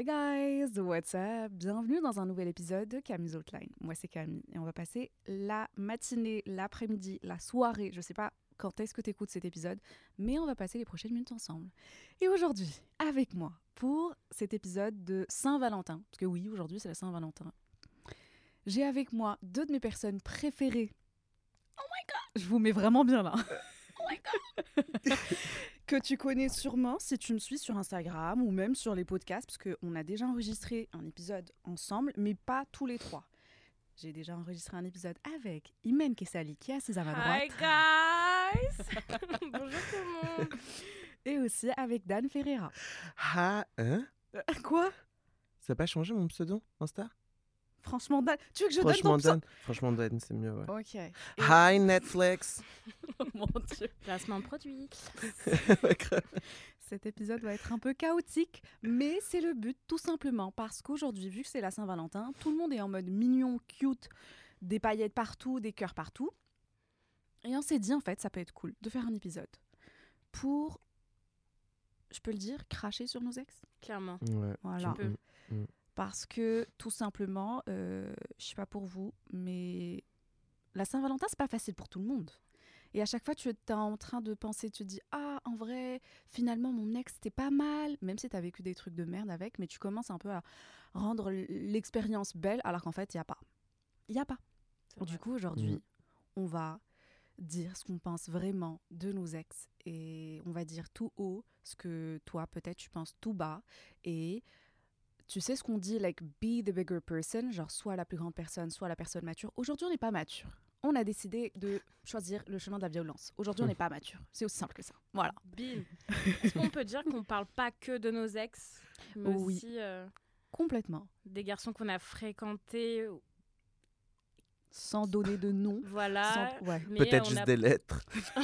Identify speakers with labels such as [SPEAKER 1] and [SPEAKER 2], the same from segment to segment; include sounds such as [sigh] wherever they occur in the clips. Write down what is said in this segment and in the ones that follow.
[SPEAKER 1] Hi guys, what's up? Bienvenue dans un nouvel épisode de Camille's Outline. Moi c'est Camille et on va passer la matinée, l'après-midi, la soirée, je sais pas quand est-ce que tu écoutes cet épisode, mais on va passer les prochaines minutes ensemble. Et aujourd'hui, avec moi, pour cet épisode de Saint-Valentin, parce que oui, aujourd'hui c'est la Saint-Valentin, j'ai avec moi deux de mes personnes préférées. Oh my god! Je vous mets vraiment bien là. Oh my god! Que tu connais sûrement si tu me suis sur Instagram ou même sur les podcasts, parce qu'on a déjà enregistré un épisode ensemble, mais pas tous les trois. J'ai déjà enregistré un épisode avec Imen Kessali, qui est assise à ma droite.
[SPEAKER 2] Hi guys [laughs] [laughs] Bonjour tout le monde
[SPEAKER 1] Et aussi avec Dan Ferreira.
[SPEAKER 3] Ah, hein?
[SPEAKER 1] Euh, Quoi?
[SPEAKER 3] Ça n'a pas changé mon pseudo Insta?
[SPEAKER 1] Franchement, Dan, tu veux que je
[SPEAKER 3] Franchement,
[SPEAKER 1] donne ton
[SPEAKER 3] Dan. Franchement, Dan, c'est mieux, ouais.
[SPEAKER 1] Ok. Et-
[SPEAKER 3] Hi, Netflix [laughs]
[SPEAKER 1] Oh mon Dieu.
[SPEAKER 2] Placement de produit. [laughs]
[SPEAKER 1] Cet épisode va être un peu chaotique, mais c'est le but tout simplement parce qu'aujourd'hui, vu que c'est la Saint-Valentin, tout le monde est en mode mignon, cute, des paillettes partout, des cœurs partout. Et on s'est dit en fait, ça peut être cool de faire un épisode pour, je peux le dire, cracher sur nos ex?
[SPEAKER 2] Clairement.
[SPEAKER 3] Ouais.
[SPEAKER 1] Voilà.
[SPEAKER 2] peux.
[SPEAKER 1] Parce que tout simplement, euh, je sais pas pour vous, mais la Saint-Valentin, c'est pas facile pour tout le monde. Et à chaque fois, tu es en train de penser, tu te dis Ah, en vrai, finalement, mon ex, c'était pas mal, même si tu as vécu des trucs de merde avec, mais tu commences un peu à rendre l'expérience belle, alors qu'en fait, il n'y a pas. Il n'y a pas. Du coup, aujourd'hui,
[SPEAKER 3] Mm.
[SPEAKER 1] on va dire ce qu'on pense vraiment de nos ex et on va dire tout haut ce que toi, peut-être, tu penses tout bas. Et tu sais ce qu'on dit, like, be the bigger person, genre soit la plus grande personne, soit la personne mature. Aujourd'hui, on n'est pas mature. On a décidé de choisir le chemin de la violence. Aujourd'hui, on n'est pas mature. C'est aussi simple que ça. Voilà.
[SPEAKER 2] Bim Est-ce qu'on peut dire qu'on parle pas que de nos ex, mais
[SPEAKER 1] Oui.
[SPEAKER 2] aussi euh,
[SPEAKER 1] Complètement.
[SPEAKER 2] des garçons qu'on a fréquentés
[SPEAKER 1] Sans donner de nom. [laughs]
[SPEAKER 2] Voilà.
[SPEAKER 1] sans- ouais.
[SPEAKER 2] mais
[SPEAKER 3] Peut-être juste
[SPEAKER 2] a-
[SPEAKER 3] des lettres. [laughs]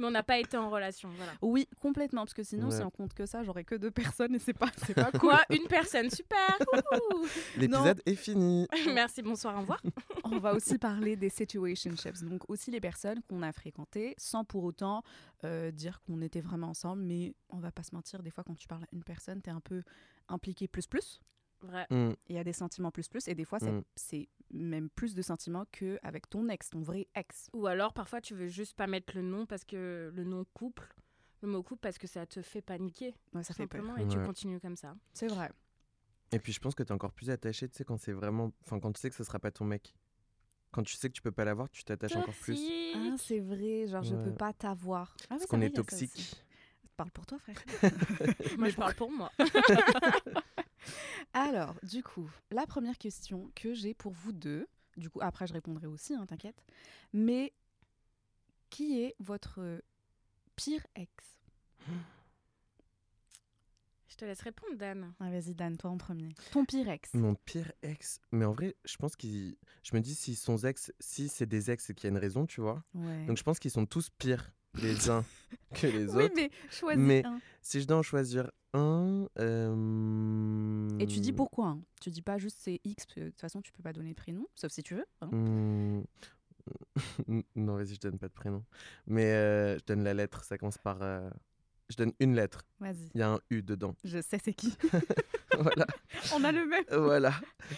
[SPEAKER 2] mais on n'a pas été en relation. Voilà.
[SPEAKER 1] Oui, complètement. Parce que sinon,
[SPEAKER 3] Ouais.
[SPEAKER 1] si on compte que ça, j'aurais que deux personnes et c'est pas, c'est pas cool.
[SPEAKER 2] Quoi Une personne, super [laughs]
[SPEAKER 3] L'épisode est fini.
[SPEAKER 2] Merci, bonsoir, au revoir.
[SPEAKER 1] On va aussi parler des situationships, donc aussi les personnes qu'on a fréquentées sans pour autant euh, dire qu'on était vraiment ensemble, mais on va pas se mentir, des fois quand tu parles à une personne, tu es un peu impliqué plus plus,
[SPEAKER 2] Vrai.
[SPEAKER 3] Mm.
[SPEAKER 1] il y a des sentiments plus plus, et des fois
[SPEAKER 3] Mm.
[SPEAKER 1] c'est même plus de sentiments qu'avec ton ex, ton vrai ex.
[SPEAKER 2] Ou alors, parfois, tu veux juste pas mettre le nom parce que le nom couple, le mot couple parce que ça te fait paniquer,
[SPEAKER 1] Ouais, ça fait peur.
[SPEAKER 2] et tu
[SPEAKER 3] Ouais.
[SPEAKER 2] continues comme ça.
[SPEAKER 1] C'est vrai.
[SPEAKER 3] Et puis je pense que t'es encore plus attaché, tu sais, quand c'est vraiment. Enfin, quand tu sais que ce sera pas ton mec. Quand tu sais que tu peux pas l'avoir, tu t'attaches encore plus.
[SPEAKER 2] Toxique.
[SPEAKER 1] Ah, c'est vrai, genre je peux
[SPEAKER 3] Ouais.
[SPEAKER 1] pas t'avoir. Ah, ouais,
[SPEAKER 3] Parce qu'on
[SPEAKER 1] vrai,
[SPEAKER 3] est toxique.
[SPEAKER 1] Parle pour toi, frère. [laughs] [laughs]
[SPEAKER 2] Moi, je parle pour moi. [laughs]
[SPEAKER 1] Alors, du coup, la première question que j'ai pour vous deux, du coup, après je répondrai aussi, hein, t'inquiète, mais qui est votre pire ex?
[SPEAKER 2] Je te laisse répondre, Dan.
[SPEAKER 1] ah, Vas-y, Dan, toi en premier. Ton pire ex
[SPEAKER 3] Mon pire ex. Mais en vrai, je pense qu'ils. Je me dis, si sont ex, si c'est des ex, c'est qu'il y a une raison, tu vois.
[SPEAKER 1] Ouais.
[SPEAKER 3] Donc je pense qu'ils sont tous pires les uns [laughs] [laughs] que les
[SPEAKER 1] oui,
[SPEAKER 3] autres.
[SPEAKER 1] mais choisis
[SPEAKER 3] Mais-
[SPEAKER 1] un.
[SPEAKER 3] Si je dois en choisir un. euh,
[SPEAKER 1] Et tu dis pourquoi hein. Tu dis pas juste c'est X, parce que de toute façon, tu peux pas donner de prénom, sauf si tu veux. hein.
[SPEAKER 3] Hmm. [laughs] non, vas-y, je donne pas de prénom. Mais euh, je donne la lettre, ça commence par. Je donne une lettre.
[SPEAKER 1] Vas-y,
[SPEAKER 3] Il y a un U dedans.
[SPEAKER 1] je sais c'est qui. [laughs] [laughs]
[SPEAKER 3] voilà.
[SPEAKER 1] On a le même.
[SPEAKER 3] voilà.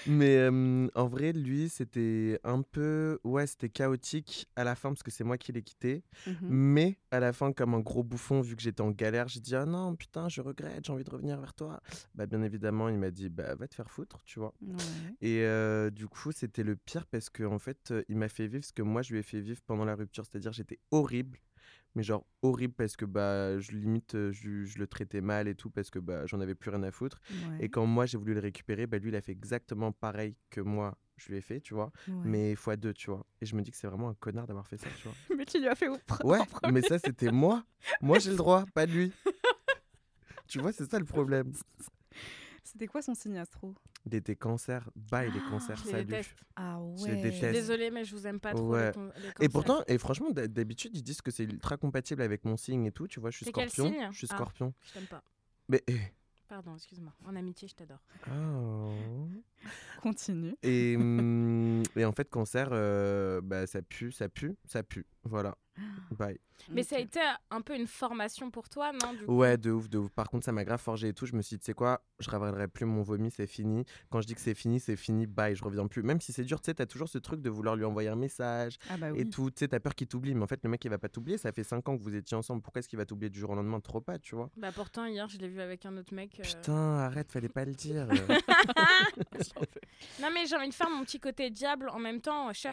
[SPEAKER 3] Mais euh, en vrai, lui, c'était un peu. Ouais, c'était chaotique à la fin parce que c'est moi qui l'ai quitté.
[SPEAKER 1] Mhm.
[SPEAKER 3] Mais à la fin, comme un gros bouffon, vu que j'étais en galère, j'ai dit Ah non, putain, je regrette, j'ai envie de revenir vers toi. Bah, bien évidemment, il m'a dit Bah, va te faire foutre, tu vois.
[SPEAKER 1] Ouais.
[SPEAKER 3] Et euh, du coup, c'était le pire parce que en fait, euh, il m'a fait vivre ce que moi je lui ai fait vivre pendant la rupture. C'est-à-dire, j'étais horrible. Mais genre horrible parce que bah je limite je, je le traitais mal et tout parce que bah j'en avais plus rien à foutre
[SPEAKER 1] Ouais.
[SPEAKER 3] et quand moi j'ai voulu le récupérer bah lui il a fait exactement pareil que moi je lui ai fait, tu vois,
[SPEAKER 1] Ouais.
[SPEAKER 3] mais fois deux, tu vois. Et je me dis que c'est vraiment un connard d'avoir fait ça, tu vois. [laughs]
[SPEAKER 1] Mais tu lui as fait
[SPEAKER 3] Ouais, mais ça, c'était moi. Moi, j'ai le droit, pas lui. [laughs] tu vois, c'est ça le problème.
[SPEAKER 1] C'était quoi son signe astro?
[SPEAKER 3] Il était cancer, bye les cancers,
[SPEAKER 2] Je
[SPEAKER 3] salut.
[SPEAKER 2] déteste.
[SPEAKER 1] Ah ouais.
[SPEAKER 3] Je déteste.
[SPEAKER 2] Désolée, mais je vous aime pas trop.
[SPEAKER 3] Ouais.
[SPEAKER 2] les les
[SPEAKER 3] Et
[SPEAKER 2] cancers.
[SPEAKER 3] pourtant, et franchement, d'hab- d'habitude, ils disent que c'est ultra compatible avec mon signe et tout. Tu vois, je suis
[SPEAKER 2] T'es quel
[SPEAKER 3] scorpion.
[SPEAKER 2] signe?
[SPEAKER 3] Je suis
[SPEAKER 2] Ah.
[SPEAKER 3] scorpion.
[SPEAKER 2] Je t'aime pas.
[SPEAKER 3] Mais.
[SPEAKER 2] Pardon, excuse-moi. En amitié, je t'adore.
[SPEAKER 3] oh. [laughs]
[SPEAKER 1] Continue.
[SPEAKER 3] Et, [laughs] hum, et en fait, cancer, euh, bah, ça pue, ça pue, ça pue. Voilà. [gasps] Bye.
[SPEAKER 2] Mais ça a été un peu une formation pour toi, non du coup?
[SPEAKER 3] Ouais, de ouf, de ouf. Par contre, ça m'a grave forgé et tout. Je me suis dit, tu sais quoi, je ravalerai plus mon vomi, c'est fini. Quand je dis que c'est fini, c'est fini, bye, je reviens plus. Même si c'est dur, tu sais, t'as toujours ce truc de vouloir lui envoyer un message
[SPEAKER 1] Ah bah
[SPEAKER 3] et tout. Tu sais, t'as peur qu'il t'oublie, mais en fait, le mec, il va pas t'oublier. Ça fait 5 ans que vous étiez ensemble. Pourquoi est-ce qu'il va t'oublier du jour au lendemain? Trop pas, tu vois.
[SPEAKER 2] Bah pourtant, hier, je l'ai vu avec un autre mec. euh,
[SPEAKER 3] Putain, arrête, fallait pas le dire. [laughs] [laughs]
[SPEAKER 2] Non, mais j'ai envie de faire mon petit côté diable en même temps. Cheh,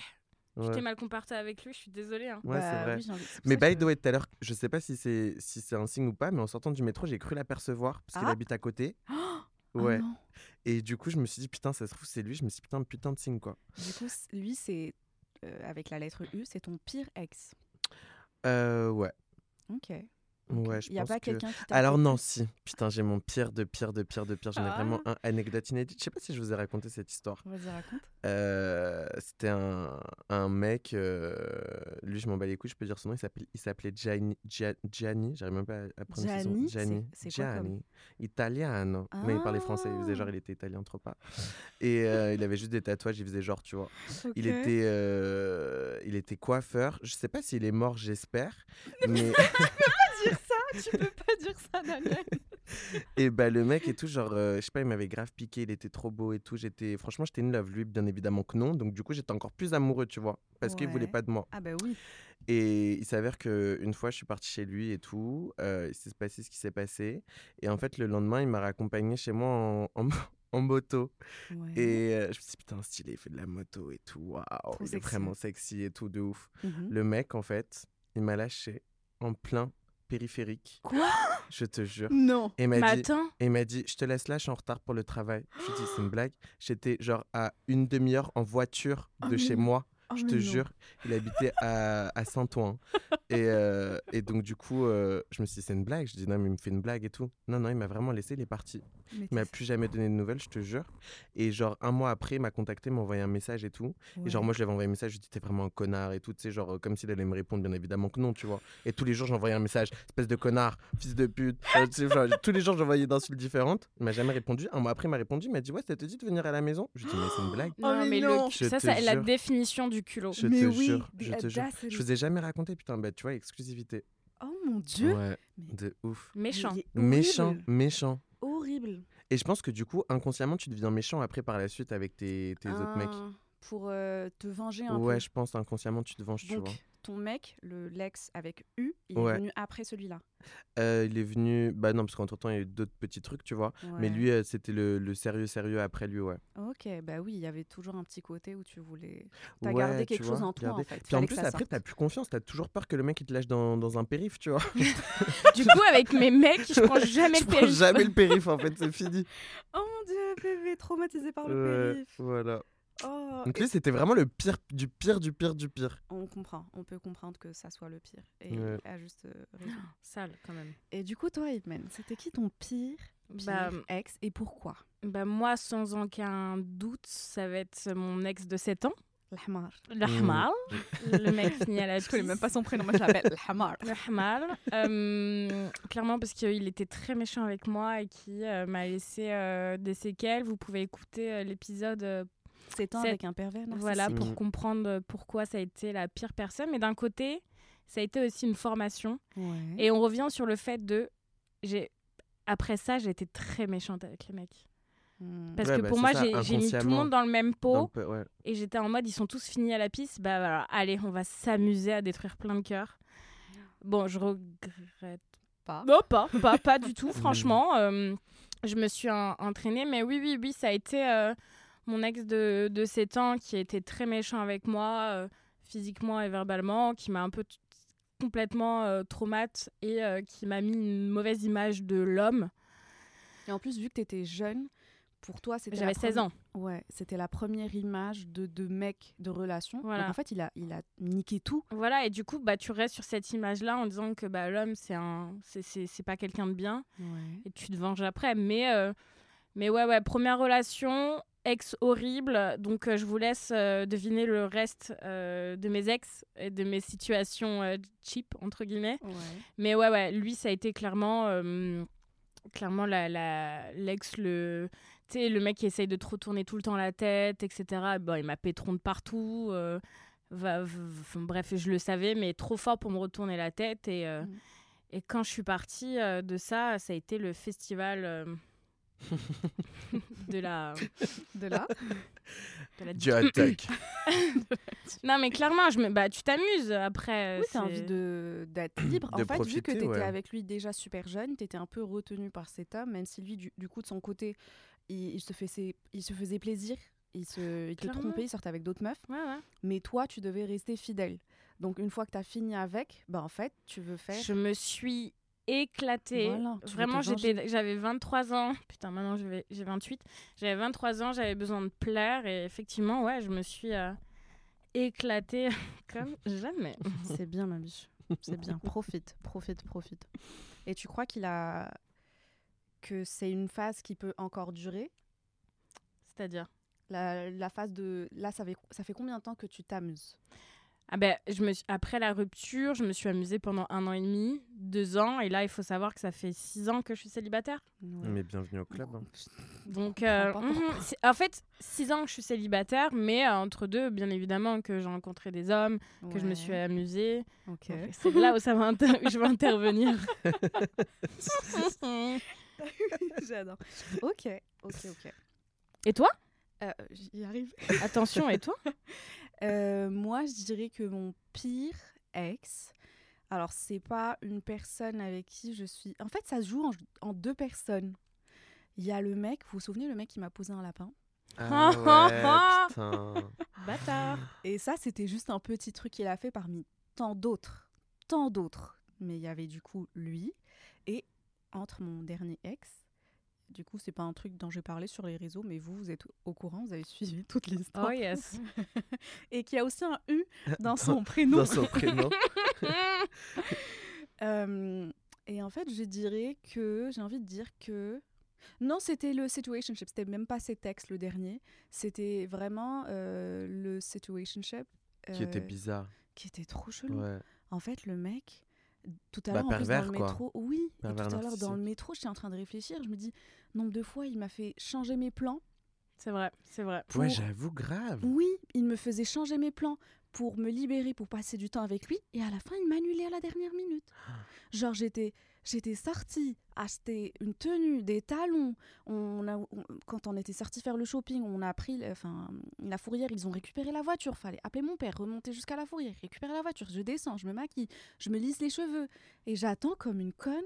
[SPEAKER 2] je
[SPEAKER 3] Ouais.
[SPEAKER 2] t'ai mal comporté avec lui, je suis désolée. hein.
[SPEAKER 3] Ouais,
[SPEAKER 1] Bah
[SPEAKER 3] vrai.
[SPEAKER 1] oui, envie-
[SPEAKER 3] Mais by the way, tout à l'heure, je sais pas si c'est si c'est un signe ou pas, mais en sortant du métro, j'ai cru l'apercevoir parce qu'il
[SPEAKER 1] Ah.
[SPEAKER 3] habite à côté. [gasps]
[SPEAKER 1] Oh
[SPEAKER 3] Ouais. Et du coup, je me suis dit putain, ça se trouve c'est lui. Je me suis dit putain, putain de signe quoi.
[SPEAKER 1] Du coup, lui, c'est euh, avec la lettre U, c'est ton pire ex.
[SPEAKER 3] Euh, ouais.
[SPEAKER 1] Ok.
[SPEAKER 3] Ouais, je
[SPEAKER 1] Il y a
[SPEAKER 3] pense
[SPEAKER 1] pas
[SPEAKER 3] que-
[SPEAKER 1] quelqu'un qui.
[SPEAKER 3] Alors non, si. Putain, j'ai mon pire de pire de pire de pire. J'en ai vraiment
[SPEAKER 1] Ah.
[SPEAKER 3] un anecdote inédite. Je sais pas si je vous ai raconté cette histoire.
[SPEAKER 1] Vas-y, raconte.
[SPEAKER 3] Euh, C'était un, un mec. euh, lui, je m'en bats les couilles. Je peux dire son nom. Il s'appelait il Gianni. Gia- Gianni. J'arrive même pas à prononcer son
[SPEAKER 1] Gianni,
[SPEAKER 3] nom. Gianni.
[SPEAKER 1] c'est
[SPEAKER 3] Gianni. Italiano. Mais il parlait français. Il faisait genre
[SPEAKER 1] Ah.
[SPEAKER 3] il était italien trop pas. Et euh, il avait juste des tatouages. Il faisait genre tu vois. Il
[SPEAKER 1] Ok.
[SPEAKER 3] était, euh, il était coiffeur. Je sais pas s'il est mort, j'espère. [laughs] Mais
[SPEAKER 1] Tu peux pas dire ça, Daniel. [laughs]
[SPEAKER 3] et bah le mec et tout, genre, euh, je sais pas, il m'avait grave piqué. Il était trop beau et tout. J'étais, franchement, j'étais in love. Lui, bien évidemment que non. Donc du coup, j'étais encore plus amoureux, tu vois, parce qu'il voulait
[SPEAKER 1] Ouais.
[SPEAKER 3] pas de moi.
[SPEAKER 1] Ah bah oui.
[SPEAKER 3] Et il s'avère que une fois, je suis partie chez lui et tout. euh, il s'est passé ce qui s'est passé. Et en fait, le lendemain, il m'a raccompagné chez moi en, [laughs] en, en moto.
[SPEAKER 1] Ouais.
[SPEAKER 3] Et euh, je me suis dit, putain, stylé, il fait de la moto et tout. Waouh, il est
[SPEAKER 1] sexy.
[SPEAKER 3] vraiment sexy et tout, de ouf.
[SPEAKER 1] Mhm.
[SPEAKER 3] Le mec, en fait, il m'a lâché en plein périphérique.
[SPEAKER 1] Quoi?
[SPEAKER 3] Je te jure.
[SPEAKER 1] Non.
[SPEAKER 3] Et il m'a dit, et m'a dit, je te laisse là, je suis en retard pour le travail. Je lui ai dit, c'est une blague. J'étais genre à une demi-heure en voiture
[SPEAKER 1] Oh,
[SPEAKER 3] de chez
[SPEAKER 1] non.
[SPEAKER 3] moi.
[SPEAKER 1] Oh,
[SPEAKER 3] je te
[SPEAKER 1] non.
[SPEAKER 3] jure, il habitait à, à Saint-Ouen. Et, euh, et donc, du coup, euh, je me suis dit, c'est une blague. Je dis, non, mais il me fait une blague et tout. Non, non, il m'a vraiment laissé, il est parti.
[SPEAKER 1] Mais
[SPEAKER 3] Il m'a plus jamais donné de nouvelles, je te jure. Et genre, un mois après, il m'a contacté, m'a envoyé un message et tout. Et genre, moi, je lui avais envoyé un message, je lui ai dit, t'es vraiment un connard et tout, tu sais, genre, comme s'il allait me répondre, bien évidemment que non, tu vois. Et tous les jours, j'envoyais un message, espèce de connard, fils de pute. Euh, tu sais, genre, tous les jours, j'envoyais d'insultes différentes. Il m'a jamais répondu. Un mois après, il m'a répondu, il m'a dit, ouais, ça te dit de venir à la maison? Je lui ai dit, mais c'est une blague. [gasps]
[SPEAKER 2] non,
[SPEAKER 1] mais
[SPEAKER 2] mais,
[SPEAKER 1] non.
[SPEAKER 2] le
[SPEAKER 3] Je
[SPEAKER 2] ça, c'est la définition du culot.
[SPEAKER 3] Je
[SPEAKER 1] Mais
[SPEAKER 3] te
[SPEAKER 1] oui,
[SPEAKER 3] jure,
[SPEAKER 1] the
[SPEAKER 3] je te jure. Je vous ai jamais raconté, putain, bah, tu vois, exclusivité.
[SPEAKER 1] Oh mon dieu.
[SPEAKER 3] Ouais,
[SPEAKER 1] Mais-
[SPEAKER 3] de ouf.
[SPEAKER 2] Méchant.
[SPEAKER 3] Méchant, méchant.
[SPEAKER 1] Horrible.
[SPEAKER 3] Et je pense que du coup, inconsciemment, tu deviens méchant après par la suite avec tes, tes autres mecs.
[SPEAKER 1] Un- Pour euh, te venger un
[SPEAKER 3] Ouais,
[SPEAKER 1] peu.
[SPEAKER 3] je pense inconsciemment, tu te venges, tu vois.
[SPEAKER 1] Ton mec, le l'ex avec U, il
[SPEAKER 3] Ouais.
[SPEAKER 1] est venu après celui-là?
[SPEAKER 3] Euh, il est venu. Bah non, parce qu'entre temps, il y a eu d'autres petits trucs, tu vois. Mais lui, euh, c'était le, le sérieux, sérieux après lui, ouais.
[SPEAKER 1] Ok, bah oui, il y avait toujours un petit côté où tu voulais. T'as
[SPEAKER 3] Ouais,
[SPEAKER 1] gardé quelque chose
[SPEAKER 3] vois,
[SPEAKER 1] en toi, en fait.
[SPEAKER 3] Puis en plus, après, t'as plus confiance. T'as toujours peur que le mec il te lâche dans, dans un périph', tu vois. [laughs]
[SPEAKER 2] Du coup, avec mes mecs, je prends [laughs] jamais
[SPEAKER 3] Je
[SPEAKER 2] le
[SPEAKER 3] prends
[SPEAKER 2] périph'.
[SPEAKER 3] jamais le [laughs] périph', en fait, c'est fini.
[SPEAKER 1] Oh mon dieu, bébé, traumatisé par le périph.
[SPEAKER 3] voilà.
[SPEAKER 1] Oh,
[SPEAKER 3] Donc lui, c'était vraiment le pire du pire du pire du pire.
[SPEAKER 1] on comprend, on peut comprendre que ça soit le pire. Et
[SPEAKER 3] Ouais.
[SPEAKER 1] à juste euh, raison. [gasps]
[SPEAKER 2] Sale, quand même.
[SPEAKER 1] Et du coup, toi, Hitman, c'était qui ton pire, pire
[SPEAKER 2] Bah,
[SPEAKER 1] ex et pourquoi?
[SPEAKER 2] bah, moi, sans aucun doute, ça va être mon ex de 7 ans.
[SPEAKER 1] L'Hamar.
[SPEAKER 2] Le
[SPEAKER 3] Mm.
[SPEAKER 2] Hamal. Le mec fini à la [laughs]
[SPEAKER 1] Je connais même pas son prénom, moi je l'appelle L'Hamar.
[SPEAKER 2] Le [laughs] Hamal. Euh, clairement, parce qu'il était très méchant avec moi et qui euh, m'a laissé euh, des séquelles. Vous pouvez écouter euh, l'épisode
[SPEAKER 1] C'est un
[SPEAKER 2] C'est-
[SPEAKER 1] avec un pervers narcissique.
[SPEAKER 2] voilà, pour
[SPEAKER 3] Mhm.
[SPEAKER 2] comprendre euh, pourquoi ça a été la pire personne. Mais d'un côté, ça a été aussi une formation.
[SPEAKER 1] Ouais.
[SPEAKER 2] Et on revient sur le fait de. j'ai Après ça, j'ai été très méchante avec les mecs.
[SPEAKER 1] Hmm.
[SPEAKER 2] Parce
[SPEAKER 3] Ouais,
[SPEAKER 2] que
[SPEAKER 3] bah,
[SPEAKER 2] pour moi, j'ai mis tout le monde dans le même pot.
[SPEAKER 3] Le ouais.
[SPEAKER 2] Et j'étais en mode, ils sont tous finis à la piste. Bah voilà, allez, on va s'amuser à détruire plein de cœurs. Bon, je regrette
[SPEAKER 1] Pas.
[SPEAKER 2] Non, pas, pas, pas du tout, [laughs] franchement. euh, je me suis en- entraînée, mais oui, oui, oui, ça a été euh, mon ex de, de 7 ans qui été très méchant avec moi, euh, physiquement et verbalement, qui m'a un peu complètement euh, traumate et euh, qui m'a mis une mauvaise image de l'homme.
[SPEAKER 1] Et en plus, vu que tu étais jeune, pour toi, c'était.
[SPEAKER 2] J'avais
[SPEAKER 1] la
[SPEAKER 2] 16
[SPEAKER 1] premi-
[SPEAKER 2] ans.
[SPEAKER 1] Ouais, c'était la première image de, de mec de relation.
[SPEAKER 2] Voilà.
[SPEAKER 1] Donc en fait, il a, il a niqué tout.
[SPEAKER 2] Voilà, et du coup, bah, tu restes sur cette image-là en disant que bah, l'homme, c'est un... c'est pas quelqu'un de bien. et tu te venges après. Mais, euh, mais ouais, ouais, première relation, ex horrible. Donc euh, je vous laisse euh, deviner le reste euh, de mes ex et de mes situations cheap, entre guillemets.
[SPEAKER 1] Ouais.
[SPEAKER 2] Mais ouais, ouais, lui, ça a été clairement, clairement la, la, l'ex, le, le mec qui essaye de te retourner tout le temps la tête, etc. Bon, il m'a pétron de partout. va- v- v- bref, je le savais, mais trop fort pour me retourner la tête. Et,
[SPEAKER 1] Mm.
[SPEAKER 2] et quand je suis partie de ça, ça a été le festival de la.
[SPEAKER 1] De là.
[SPEAKER 2] de la-
[SPEAKER 3] Du dog. [laughs]
[SPEAKER 2] Non, mais clairement, je me... bah, tu t'amuses après.
[SPEAKER 1] Oui,
[SPEAKER 2] c'est-
[SPEAKER 1] t'as envie de- d'être libre.
[SPEAKER 3] De
[SPEAKER 1] en fait, vu que t'étais
[SPEAKER 3] ouais.
[SPEAKER 1] avec lui déjà super jeune, t'étais un peu retenu par cet homme, même si lui, du, du coup, de son côté, il, il se, faisait, il se faisait plaisir, il, se, il te trompait, il sortait avec d'autres meufs,
[SPEAKER 2] Ouais, ouais.
[SPEAKER 1] mais toi, tu devais rester fidèle. Donc, une fois que t'as fini avec, bah, en fait, tu veux faire.
[SPEAKER 2] Je me suis éclatée.
[SPEAKER 1] Voilà,
[SPEAKER 2] Vraiment, j'étais, j'avais 23 ans. [laughs] Putain, maintenant j'ai 28. J'avais 23 ans, j'avais besoin de plaire. Et effectivement, ouais, je me suis euh, éclatée [laughs] comme jamais. [laughs]
[SPEAKER 1] C'est bien, ma biche. C'est bien. Profite, profite, profite. Et tu crois qu'il a. que c'est une phase qui peut encore durer?
[SPEAKER 2] C'est-à-dire?
[SPEAKER 1] La, la phase de. Là, ça fait, ça fait combien de temps que tu t'amuses?
[SPEAKER 2] Ah ben, je me suis- Après la rupture, je me suis amusée pendant un an et demi, deux ans. Et là, il faut savoir que ça fait six ans que je suis célibataire.
[SPEAKER 1] Ouais.
[SPEAKER 3] Mais bienvenue au club. hein.
[SPEAKER 2] Donc, euh, c'est- en fait, six ans que je suis célibataire, mais euh, entre deux, bien évidemment, que j'ai rencontré des hommes, que je me suis amusée.
[SPEAKER 1] Ok.
[SPEAKER 2] Donc, C'est là où ça va inter- je vais intervenir. [laughs] [laughs]
[SPEAKER 1] J'adore. Ok, ok, ok.
[SPEAKER 2] et toi?
[SPEAKER 1] Euh, J'y arrive.
[SPEAKER 2] Attention, et toi? [laughs]
[SPEAKER 1] Euh, moi, je dirais que mon pire ex. Alors, c'est pas une personne avec qui je suis. En fait, ça se joue en, en deux personnes. Il y a le mec, vous vous souvenez, le mec qui m'a posé un lapin?
[SPEAKER 3] Ah [laughs] ouais, putain. [laughs]
[SPEAKER 2] Bâtard.
[SPEAKER 1] Et ça, c'était juste un petit truc qu'il a fait parmi tant d'autres. Tant d'autres. Mais il y avait du coup lui. Et entre mon dernier ex, du coup, c'est pas un truc dont j'ai parlé sur les réseaux, mais vous, vous êtes au courant, vous avez suivi [laughs] toute l'histoire.
[SPEAKER 2] Oh yes. [laughs]
[SPEAKER 1] Et qui a aussi un U [laughs] dans son prénom.
[SPEAKER 3] Dans son prénom.
[SPEAKER 1] Euh, et en fait, je dirais que j'ai envie de dire que non, c'était le situationship. C'était même pas ses textes le dernier. C'était vraiment euh, le situationship
[SPEAKER 3] Qui était
[SPEAKER 1] euh,
[SPEAKER 3] bizarre.
[SPEAKER 1] qui était trop chelou.
[SPEAKER 3] Ouais.
[SPEAKER 1] En fait, le mec, tout à
[SPEAKER 3] Bah,
[SPEAKER 1] l'heure, en plus, dans le
[SPEAKER 3] quoi.
[SPEAKER 1] métro, oui, et
[SPEAKER 3] Pervers
[SPEAKER 1] tout à l'heure, dans le métro, j'étais en train de réfléchir. Je me dis, nombre de fois, il m'a fait changer mes plans.
[SPEAKER 2] C'est vrai, c'est vrai.
[SPEAKER 3] Ouais,
[SPEAKER 1] pour-
[SPEAKER 3] j'avoue, grave.
[SPEAKER 1] Oui, il me faisait changer mes plans pour me libérer, pour passer du temps avec lui. Et à la fin, il m'annulait à la dernière minute. Genre, j'étais, j'étais sortie, acheter une tenue, des talons. Quand on était sorti faire le shopping, on a pris, enfin, la fourrière, ils ont récupéré la voiture. Fallait appeler mon père, remonter jusqu'à la fourrière, récupérer la voiture. Je descends, je me maquille, je me lisse les cheveux. Et j'attends comme une conne.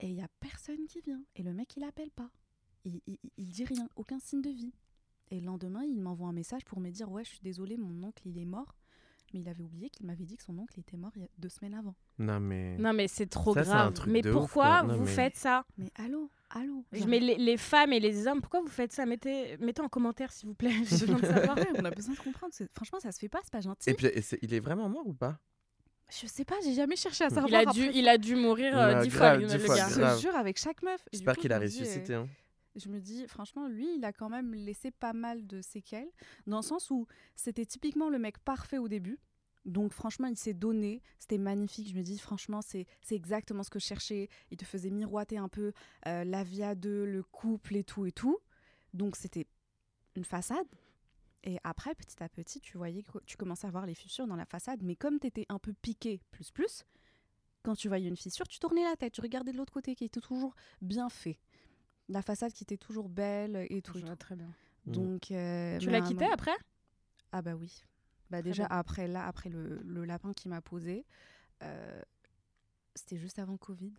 [SPEAKER 1] Et il y a personne qui vient. Et le mec, il appelle pas. Il dit rien, aucun signe de vie. Et le lendemain, il m'envoie un message pour me dire Ouais, je suis désolée, mon oncle, il est mort. Mais il avait oublié qu'il m'avait dit que son oncle était mort il y a deux semaines avant.
[SPEAKER 3] Non, mais.
[SPEAKER 2] Non, mais c'est trop
[SPEAKER 3] Ça, c'est un
[SPEAKER 2] grave.
[SPEAKER 3] truc
[SPEAKER 2] mais
[SPEAKER 3] de ouf,
[SPEAKER 2] pourquoi
[SPEAKER 3] quoi. Non,
[SPEAKER 2] vous
[SPEAKER 3] mais-
[SPEAKER 2] faites ça
[SPEAKER 1] Mais allô, allô
[SPEAKER 2] Je
[SPEAKER 1] genre-
[SPEAKER 2] mets les, les femmes et les hommes, pourquoi vous faites ça? Mettez, mettez en commentaire, s'il vous plaît. J'ai besoin de savoir.
[SPEAKER 1] Ouais, on a besoin de comprendre. c'est- Franchement, ça se fait pas, c'est pas gentil.
[SPEAKER 3] Et puis, et c'est- il est vraiment mort ou pas?
[SPEAKER 1] Je sais pas, j'ai jamais cherché à savoir.
[SPEAKER 2] il, a dû, il a dû mourir euh, dix fois,
[SPEAKER 3] dix
[SPEAKER 2] le
[SPEAKER 3] fois,
[SPEAKER 2] gars.
[SPEAKER 1] Je
[SPEAKER 3] grave.
[SPEAKER 1] te jure, avec chaque meuf.
[SPEAKER 3] J'espère
[SPEAKER 1] coup,
[SPEAKER 3] qu'il
[SPEAKER 1] je
[SPEAKER 3] a ressuscité.
[SPEAKER 1] euh,
[SPEAKER 3] hein.
[SPEAKER 1] Je me dis, franchement, lui, il a quand même laissé pas mal de séquelles, dans le sens où c'était typiquement le mec parfait au début. Donc franchement, il s'est donné, c'était magnifique. Je me dis, franchement, c'est exactement ce que je cherchais. Il te faisait miroiter un peu euh, la vie à deux, le couple et tout et tout. Donc c'était une façade. Et après, petit à petit, tu voyais que tu commençais à voir les fissures dans la façade. Mais comme tu étais un peu piqué plus plus, quand tu voyais une fissure, tu tournais la tête, tu regardais de l'autre côté qui était toujours bien fait. La façade qui était toujours belle et tout.
[SPEAKER 2] Je
[SPEAKER 1] et
[SPEAKER 2] vois
[SPEAKER 1] tout.
[SPEAKER 2] très bien.
[SPEAKER 3] Mm.
[SPEAKER 1] Donc, euh,
[SPEAKER 2] Tu l'as quitté après?
[SPEAKER 1] Ah bah oui. Bah déjà
[SPEAKER 2] bien.
[SPEAKER 1] après là, après le, le lapin qui m'a posé, euh, c'était juste avant Covid.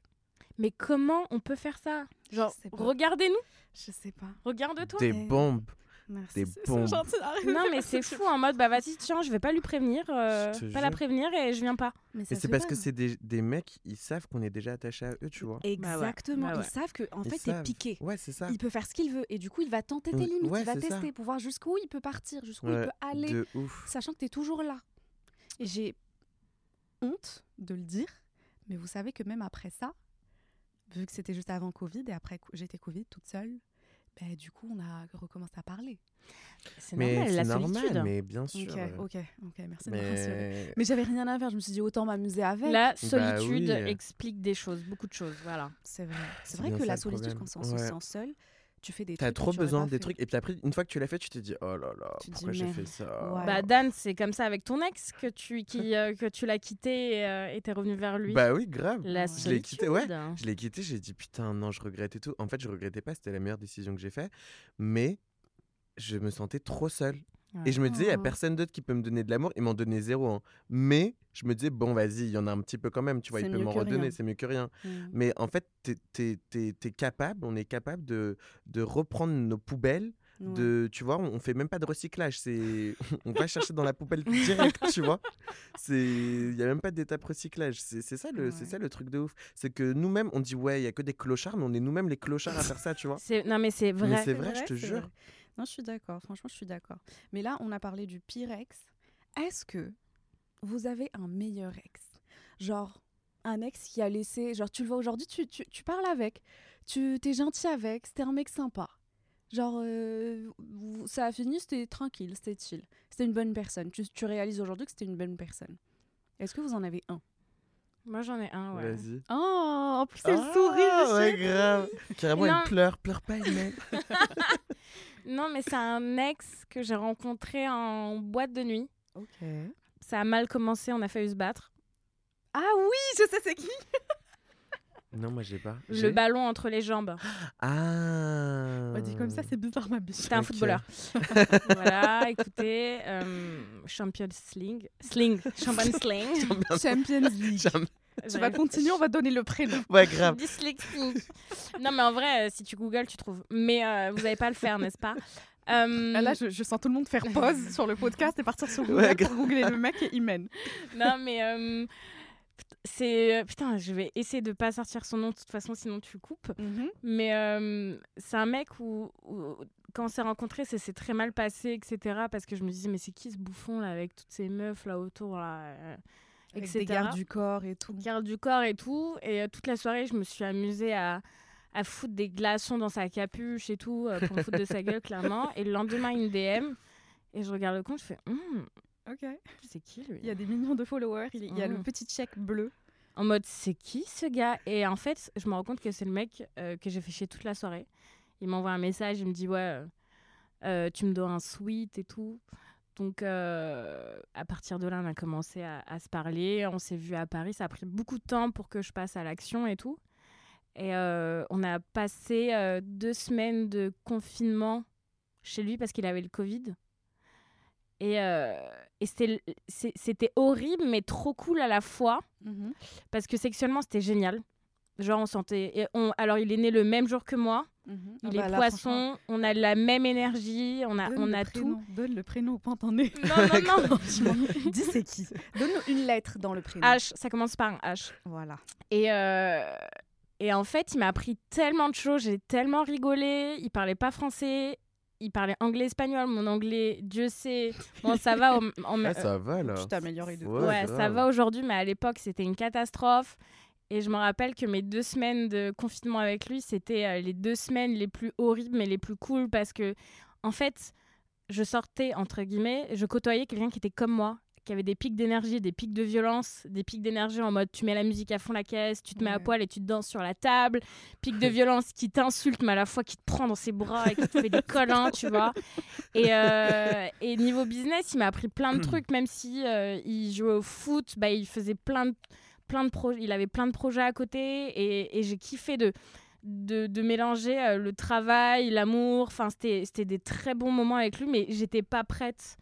[SPEAKER 2] Mais comment on peut faire ça? Genre, regardez-nous,
[SPEAKER 1] Je sais pas.
[SPEAKER 2] regarde-toi.
[SPEAKER 3] Des bombes.
[SPEAKER 1] Merci.
[SPEAKER 3] Des
[SPEAKER 1] c'est- gentil.
[SPEAKER 2] Non, mais [laughs] c'est fou en mode, bah vas-y, tiens, je vais pas lui prévenir, euh, pas la prévenir et je viens pas.
[SPEAKER 1] Mais,
[SPEAKER 3] c'est parce que c'est des, des mecs, ils savent qu'on est déjà attaché à eux, tu vois.
[SPEAKER 1] Exactement.
[SPEAKER 2] Bah ouais.
[SPEAKER 1] Ils savent que en
[SPEAKER 3] Ils
[SPEAKER 1] fait, t'es piqué.
[SPEAKER 3] Ouais, c'est ça.
[SPEAKER 1] Il peut faire ce qu'il veut et du coup, il va tenter tes
[SPEAKER 3] Oui,
[SPEAKER 1] limites,
[SPEAKER 3] ouais,
[SPEAKER 1] il va
[SPEAKER 3] ça.
[SPEAKER 1] tester pour voir jusqu'où il peut partir, jusqu'où il peut aller,
[SPEAKER 3] De ouf.
[SPEAKER 1] sachant que tu es toujours là. Et j'ai honte de le dire, mais vous savez que même après ça, vu que c'était juste avant Covid et après j'étais Covid toute seule, ben, du coup, on a recommencé à parler.
[SPEAKER 2] C'est
[SPEAKER 3] Mais
[SPEAKER 2] normal, la
[SPEAKER 3] c'est normal,
[SPEAKER 2] solitude.
[SPEAKER 3] mais bien sûr.
[SPEAKER 1] Ok, ok, ok, merci de me rassurer.
[SPEAKER 3] Mais
[SPEAKER 1] Mais j'avais rien à faire, je me suis dit autant m'amuser avec.
[SPEAKER 2] La
[SPEAKER 3] Bah
[SPEAKER 2] solitude
[SPEAKER 3] oui.
[SPEAKER 2] explique des choses, beaucoup de choses, voilà.
[SPEAKER 1] C'est vrai. C'est vrai que la solitude, quand on se sent seul, tu fais des
[SPEAKER 3] t'as
[SPEAKER 1] trucs que
[SPEAKER 3] trop besoin des
[SPEAKER 1] fait.
[SPEAKER 3] trucs. Et puis après, une fois que tu l'as fait, tu te dis, oh là là,
[SPEAKER 1] Tu
[SPEAKER 3] pourquoi j'ai
[SPEAKER 1] merde.
[SPEAKER 3] fait ça?
[SPEAKER 1] Ouais.
[SPEAKER 2] Bah Dan, c'est comme ça avec ton ex que tu qui [laughs] euh, que tu l'as quitté et euh, et t'es revenu vers lui.
[SPEAKER 3] Bah oui, grave.
[SPEAKER 2] la
[SPEAKER 1] Ouais.
[SPEAKER 3] Je l'ai quitté, ouais. Je l'ai quitté, j'ai dit putain, non, je regrette et tout. En fait, je regrettais pas, c'était la meilleure décision que j'ai faite. Mais je me sentais trop seul.
[SPEAKER 2] Ouais.
[SPEAKER 3] Et je me disais, il n'y a
[SPEAKER 1] Oh.
[SPEAKER 3] personne d'autre qui peut me donner de l'amour. Ils m'en donnaient zéro. hein. Mais je me disais, bon, vas-y, il y en a un petit peu quand même. Tu vois, il peut m'en redonner, c'est mieux que rien.
[SPEAKER 1] Mm.
[SPEAKER 3] Mais en fait, tu es, capable, on est capable de, de reprendre nos poubelles.
[SPEAKER 1] Ouais.
[SPEAKER 3] De, tu vois, on, on fait même pas de recyclage. C'est, [laughs] on va chercher dans la poubelle [laughs] direct, tu vois. C'est, il y a même pas d'étape recyclage. C'est, ça le, c'est ça le truc de ouf. C'est que nous-mêmes, on dit ouais, il y a que des clochards, mais on est nous-mêmes les clochards à faire ça, tu vois.
[SPEAKER 2] C'est non mais c'est
[SPEAKER 3] Mais
[SPEAKER 2] vrai.
[SPEAKER 3] c'est vrai, je te jure.
[SPEAKER 1] vrai. Non, je suis d'accord. Franchement, je suis d'accord. Mais là, on a parlé du pire ex. Est-ce que vous avez un meilleur ex? Genre, un ex qui a laissé. Genre, tu le vois aujourd'hui, tu, tu, tu parles avec, tu t'es gentil avec, c'était un mec sympa. Genre, euh, vous- ça a fini, c'était tranquille, c'était chill. C'était une bonne personne. Tu, tu réalises aujourd'hui que c'était une bonne personne. Est-ce que vous en avez un?
[SPEAKER 2] Moi j'en ai un ouais.
[SPEAKER 3] Vas-y.
[SPEAKER 1] Oh, en plus, c'est le
[SPEAKER 3] Ah,
[SPEAKER 1] sourire.
[SPEAKER 3] ouais, grave. [laughs] Carrément,
[SPEAKER 2] Non.
[SPEAKER 3] elle pleure, pleure pas, Imen. [laughs]
[SPEAKER 2] Non mais c'est un ex que j'ai rencontré en boîte de nuit.
[SPEAKER 1] Ok.
[SPEAKER 2] Ça a mal commencé, on a failli se battre.
[SPEAKER 1] Ah oui, je sais c'est qui. [laughs]
[SPEAKER 3] Non, moi, j'ai pas.
[SPEAKER 2] Le ballon entre les jambes. [gasps]
[SPEAKER 3] Ah.
[SPEAKER 1] On dit comme ça, c'est bizarre, ma biche.
[SPEAKER 2] C'était un footballeur. [laughs] voilà, écoutez, euh, Champions Sling, Sling, Champagne Sling.
[SPEAKER 1] Champions League.
[SPEAKER 3] Jamais-
[SPEAKER 1] Tu vas continuer, on va donner le prénom. [laughs]
[SPEAKER 3] Ouais, grave.
[SPEAKER 2] Dyslexie. [laughs] non, mais en vrai, euh, si tu googles, tu trouves. Mais euh, vous n'allez pas le faire, n'est-ce pas? [laughs] Euh,
[SPEAKER 1] Ah, Là, je, je sens tout le monde faire pause sur le podcast et partir sur Google
[SPEAKER 3] Ouais,
[SPEAKER 1] pour googler le mec et Imen.
[SPEAKER 2] Non, mais euh, c'est. Putain, je vais essayer de pas sortir son nom de toute façon, sinon tu coupes. Mais euh, c'est un mec où, où- quand on s'est rencontrés, ça s'est très mal passé, etc. Parce que je me disais, mais c'est qui ce bouffon là, avec toutes ces meufs là autour, là, euh,
[SPEAKER 1] Avec des gardes du corps et tout.
[SPEAKER 2] garde du corps et tout. Et euh, toute la soirée, je me suis amusée à, à foutre des glaçons dans sa capuche et tout, euh, pour me foutre de sa gueule, [laughs] clairement. Et le lendemain, une DM. Et je regarde le compte, je fais, Hum,
[SPEAKER 1] Ok.
[SPEAKER 2] c'est qui lui?
[SPEAKER 1] Il y a des millions de followers, il y a le
[SPEAKER 2] Mhm.
[SPEAKER 1] petit check bleu.
[SPEAKER 2] En mode, c'est qui ce gars? Et en fait, je me rends compte que c'est le mec euh, que j'ai fait chier toute la soirée. Il m'envoie un message, il me dit, ouais, euh, tu me dois un sweet et tout. Donc, euh, à partir de là, on a commencé à, à se parler. On s'est vu à Paris. Ça a pris beaucoup de temps pour que je passe à l'action et tout. Et euh, on a passé euh, deux semaines de confinement chez lui parce qu'il avait le Covid. Et, et c'était horrible, mais trop cool à la fois. Parce que sexuellement, c'était génial. Genre, on sentait. et on... Alors, il est né le même jour que moi. Il est poisson. On a la même énergie. On a, on a tout.
[SPEAKER 1] Donne le prénom au pantané.
[SPEAKER 2] Non, non, non. [laughs]
[SPEAKER 1] Dis c'est qui. Donne-nous une lettre dans le prénom.
[SPEAKER 2] H. Ça commence par un H.
[SPEAKER 1] Voilà.
[SPEAKER 2] Et, euh, et en fait, il m'a appris tellement de choses. J'ai tellement rigolé. Il parlait pas français. Il parlait anglais, espagnol. Mon anglais, Dieu sait. Bon, ça va. en- en- [laughs]
[SPEAKER 3] Ah, ça va là.
[SPEAKER 1] Tu t'es amélioré de
[SPEAKER 3] Ouais,
[SPEAKER 2] Ouais, ça va aujourd'hui, mais à l'époque, c'était une catastrophe. Et je me rappelle que mes deux semaines de confinement avec lui, c'était euh, les deux semaines les plus horribles, mais les plus cool, parce que, en fait, je sortais, entre guillemets, je côtoyais quelqu'un qui était comme moi, qui avait des pics d'énergie, des pics de violence, des pics d'énergie en mode tu mets la musique à fond la caisse, tu te mets à poil et tu te danses sur la table, pic de [laughs] violence qui t'insulte, mais à la fois qui te prend dans ses bras et qui te fait des [laughs] câlins, tu vois. Et, euh, et niveau business, il m'a appris plein de [clears throat] trucs, même si euh, il jouait au foot, bah, il faisait plein de, plein de projets, il avait plein de projets à côté et, et j'ai kiffé de, de, de mélanger euh, le travail, l'amour. Enfin, c'était des très bons moments avec lui, mais j'étais pas prête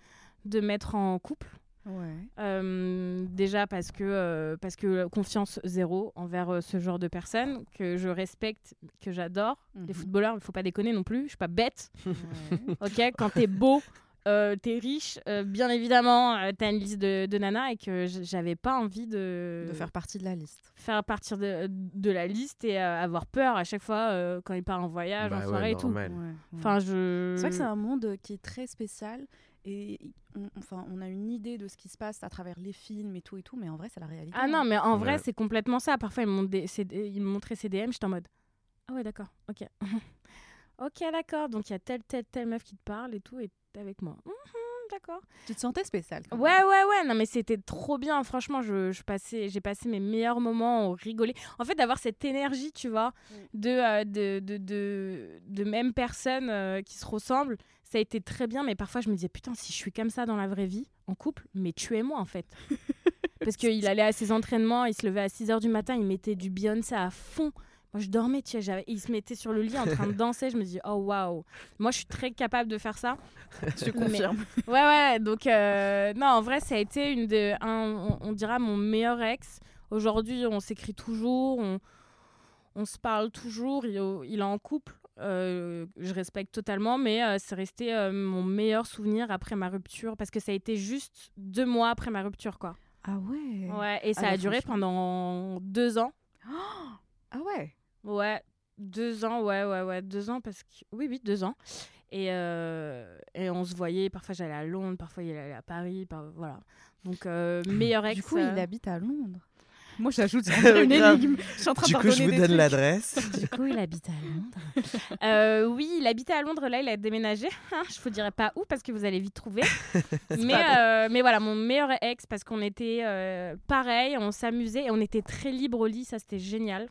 [SPEAKER 2] de mettre en couple.
[SPEAKER 1] Ouais.
[SPEAKER 2] Euh, déjà parce que, euh, parce que confiance zéro envers euh, ce genre de personnes que je respecte, que j'adore.
[SPEAKER 1] Mhm.
[SPEAKER 2] Les footballeurs, il faut pas déconner non plus. Je suis pas bête.
[SPEAKER 1] Ouais.
[SPEAKER 2] Ok, quand t'es beau, euh, t'es riche, euh, bien évidemment, euh, t'as une liste de, de nanas et que j'avais pas envie de,
[SPEAKER 1] de faire partie de la liste.
[SPEAKER 2] faire partir de, de la liste et euh, avoir peur à chaque fois euh, quand il part en voyage,
[SPEAKER 3] Bah
[SPEAKER 2] en
[SPEAKER 3] ouais,
[SPEAKER 2] soirée et tout.
[SPEAKER 3] normal.
[SPEAKER 1] Ouais, ouais.
[SPEAKER 2] Enfin, je.
[SPEAKER 1] C'est vrai que c'est un monde qui est très spécial et on, enfin, on a une idée de ce qui se passe à travers les films et tout et tout, mais en vrai, c'est la réalité.
[SPEAKER 2] Ah non,
[SPEAKER 1] hein.
[SPEAKER 2] mais en vrai,
[SPEAKER 3] Ouais.
[SPEAKER 2] c'est complètement ça. Parfois, ils me montraient ces DM, j'étais en mode Ah ouais, d'accord, ok. [laughs] ok, d'accord. Donc, il y a telle, telle, telle meuf qui te parle et tout, et avec moi. Mhm, d'accord.
[SPEAKER 1] Tu te sentais spécial. quand
[SPEAKER 2] Ouais, ouais, ouais. Non, mais c'était trop bien. Franchement, je, je passais, j'ai passé mes meilleurs moments au rigoler. En fait, d'avoir cette énergie, tu vois, de, euh, de, de, de, de même personnes euh, qui se ressemblent, ça a été très bien. Mais parfois, je me disais, putain, si je suis comme ça dans la vraie vie, en couple, mais tuez-moi, en fait. [laughs] Parce qu'il allait à ses entraînements, il se levait à 6 h du matin, il mettait du Beyoncé à fond. Moi, je dormais, tu sais, il se mettait sur le lit en train de [laughs] danser. Je me dis, oh waouh. Moi, je suis très capable de faire ça. [laughs]
[SPEAKER 1] Je confirme. [laughs]
[SPEAKER 2] Ouais, ouais, donc euh, non, en vrai, ça a été une de, un, on, on dira mon meilleur ex. Aujourd'hui, on s'écrit toujours, on, on se parle toujours, il, il est en couple, euh, je respecte totalement, mais euh, c'est resté euh, mon meilleur souvenir après ma rupture, parce que ça a été juste deux mois après ma rupture, quoi.
[SPEAKER 1] Ah ouais.
[SPEAKER 2] Ouais, et ça
[SPEAKER 1] Ah
[SPEAKER 2] a
[SPEAKER 1] bah,
[SPEAKER 2] duré
[SPEAKER 1] franchement.
[SPEAKER 2] pendant deux ans. [gasps]
[SPEAKER 1] Ah ouais?
[SPEAKER 2] Ouais, deux ans, ouais, ouais, ouais, deux ans parce que... Oui, oui, deux ans. Et, euh, et on se voyait, parfois j'allais à Londres, parfois il allait à Paris, par- voilà. Donc, euh, meilleur ex...
[SPEAKER 1] Du coup,
[SPEAKER 2] euh,
[SPEAKER 1] il habite à Londres. Moi, j'ajoute [laughs] une énigme. Je suis en train
[SPEAKER 3] Du
[SPEAKER 1] de
[SPEAKER 3] coup, je vous donne l'adresse. [laughs]
[SPEAKER 2] Du coup, il habite à Londres. Euh, oui, il habitait à Londres. Là, il a déménagé. [laughs] je vous dirai pas où parce que vous allez vite trouver. mais, euh, mais voilà, mon meilleur ex parce qu'on était euh, pareil, on s'amusait et on était très libre au lit. Ça, c'était génial.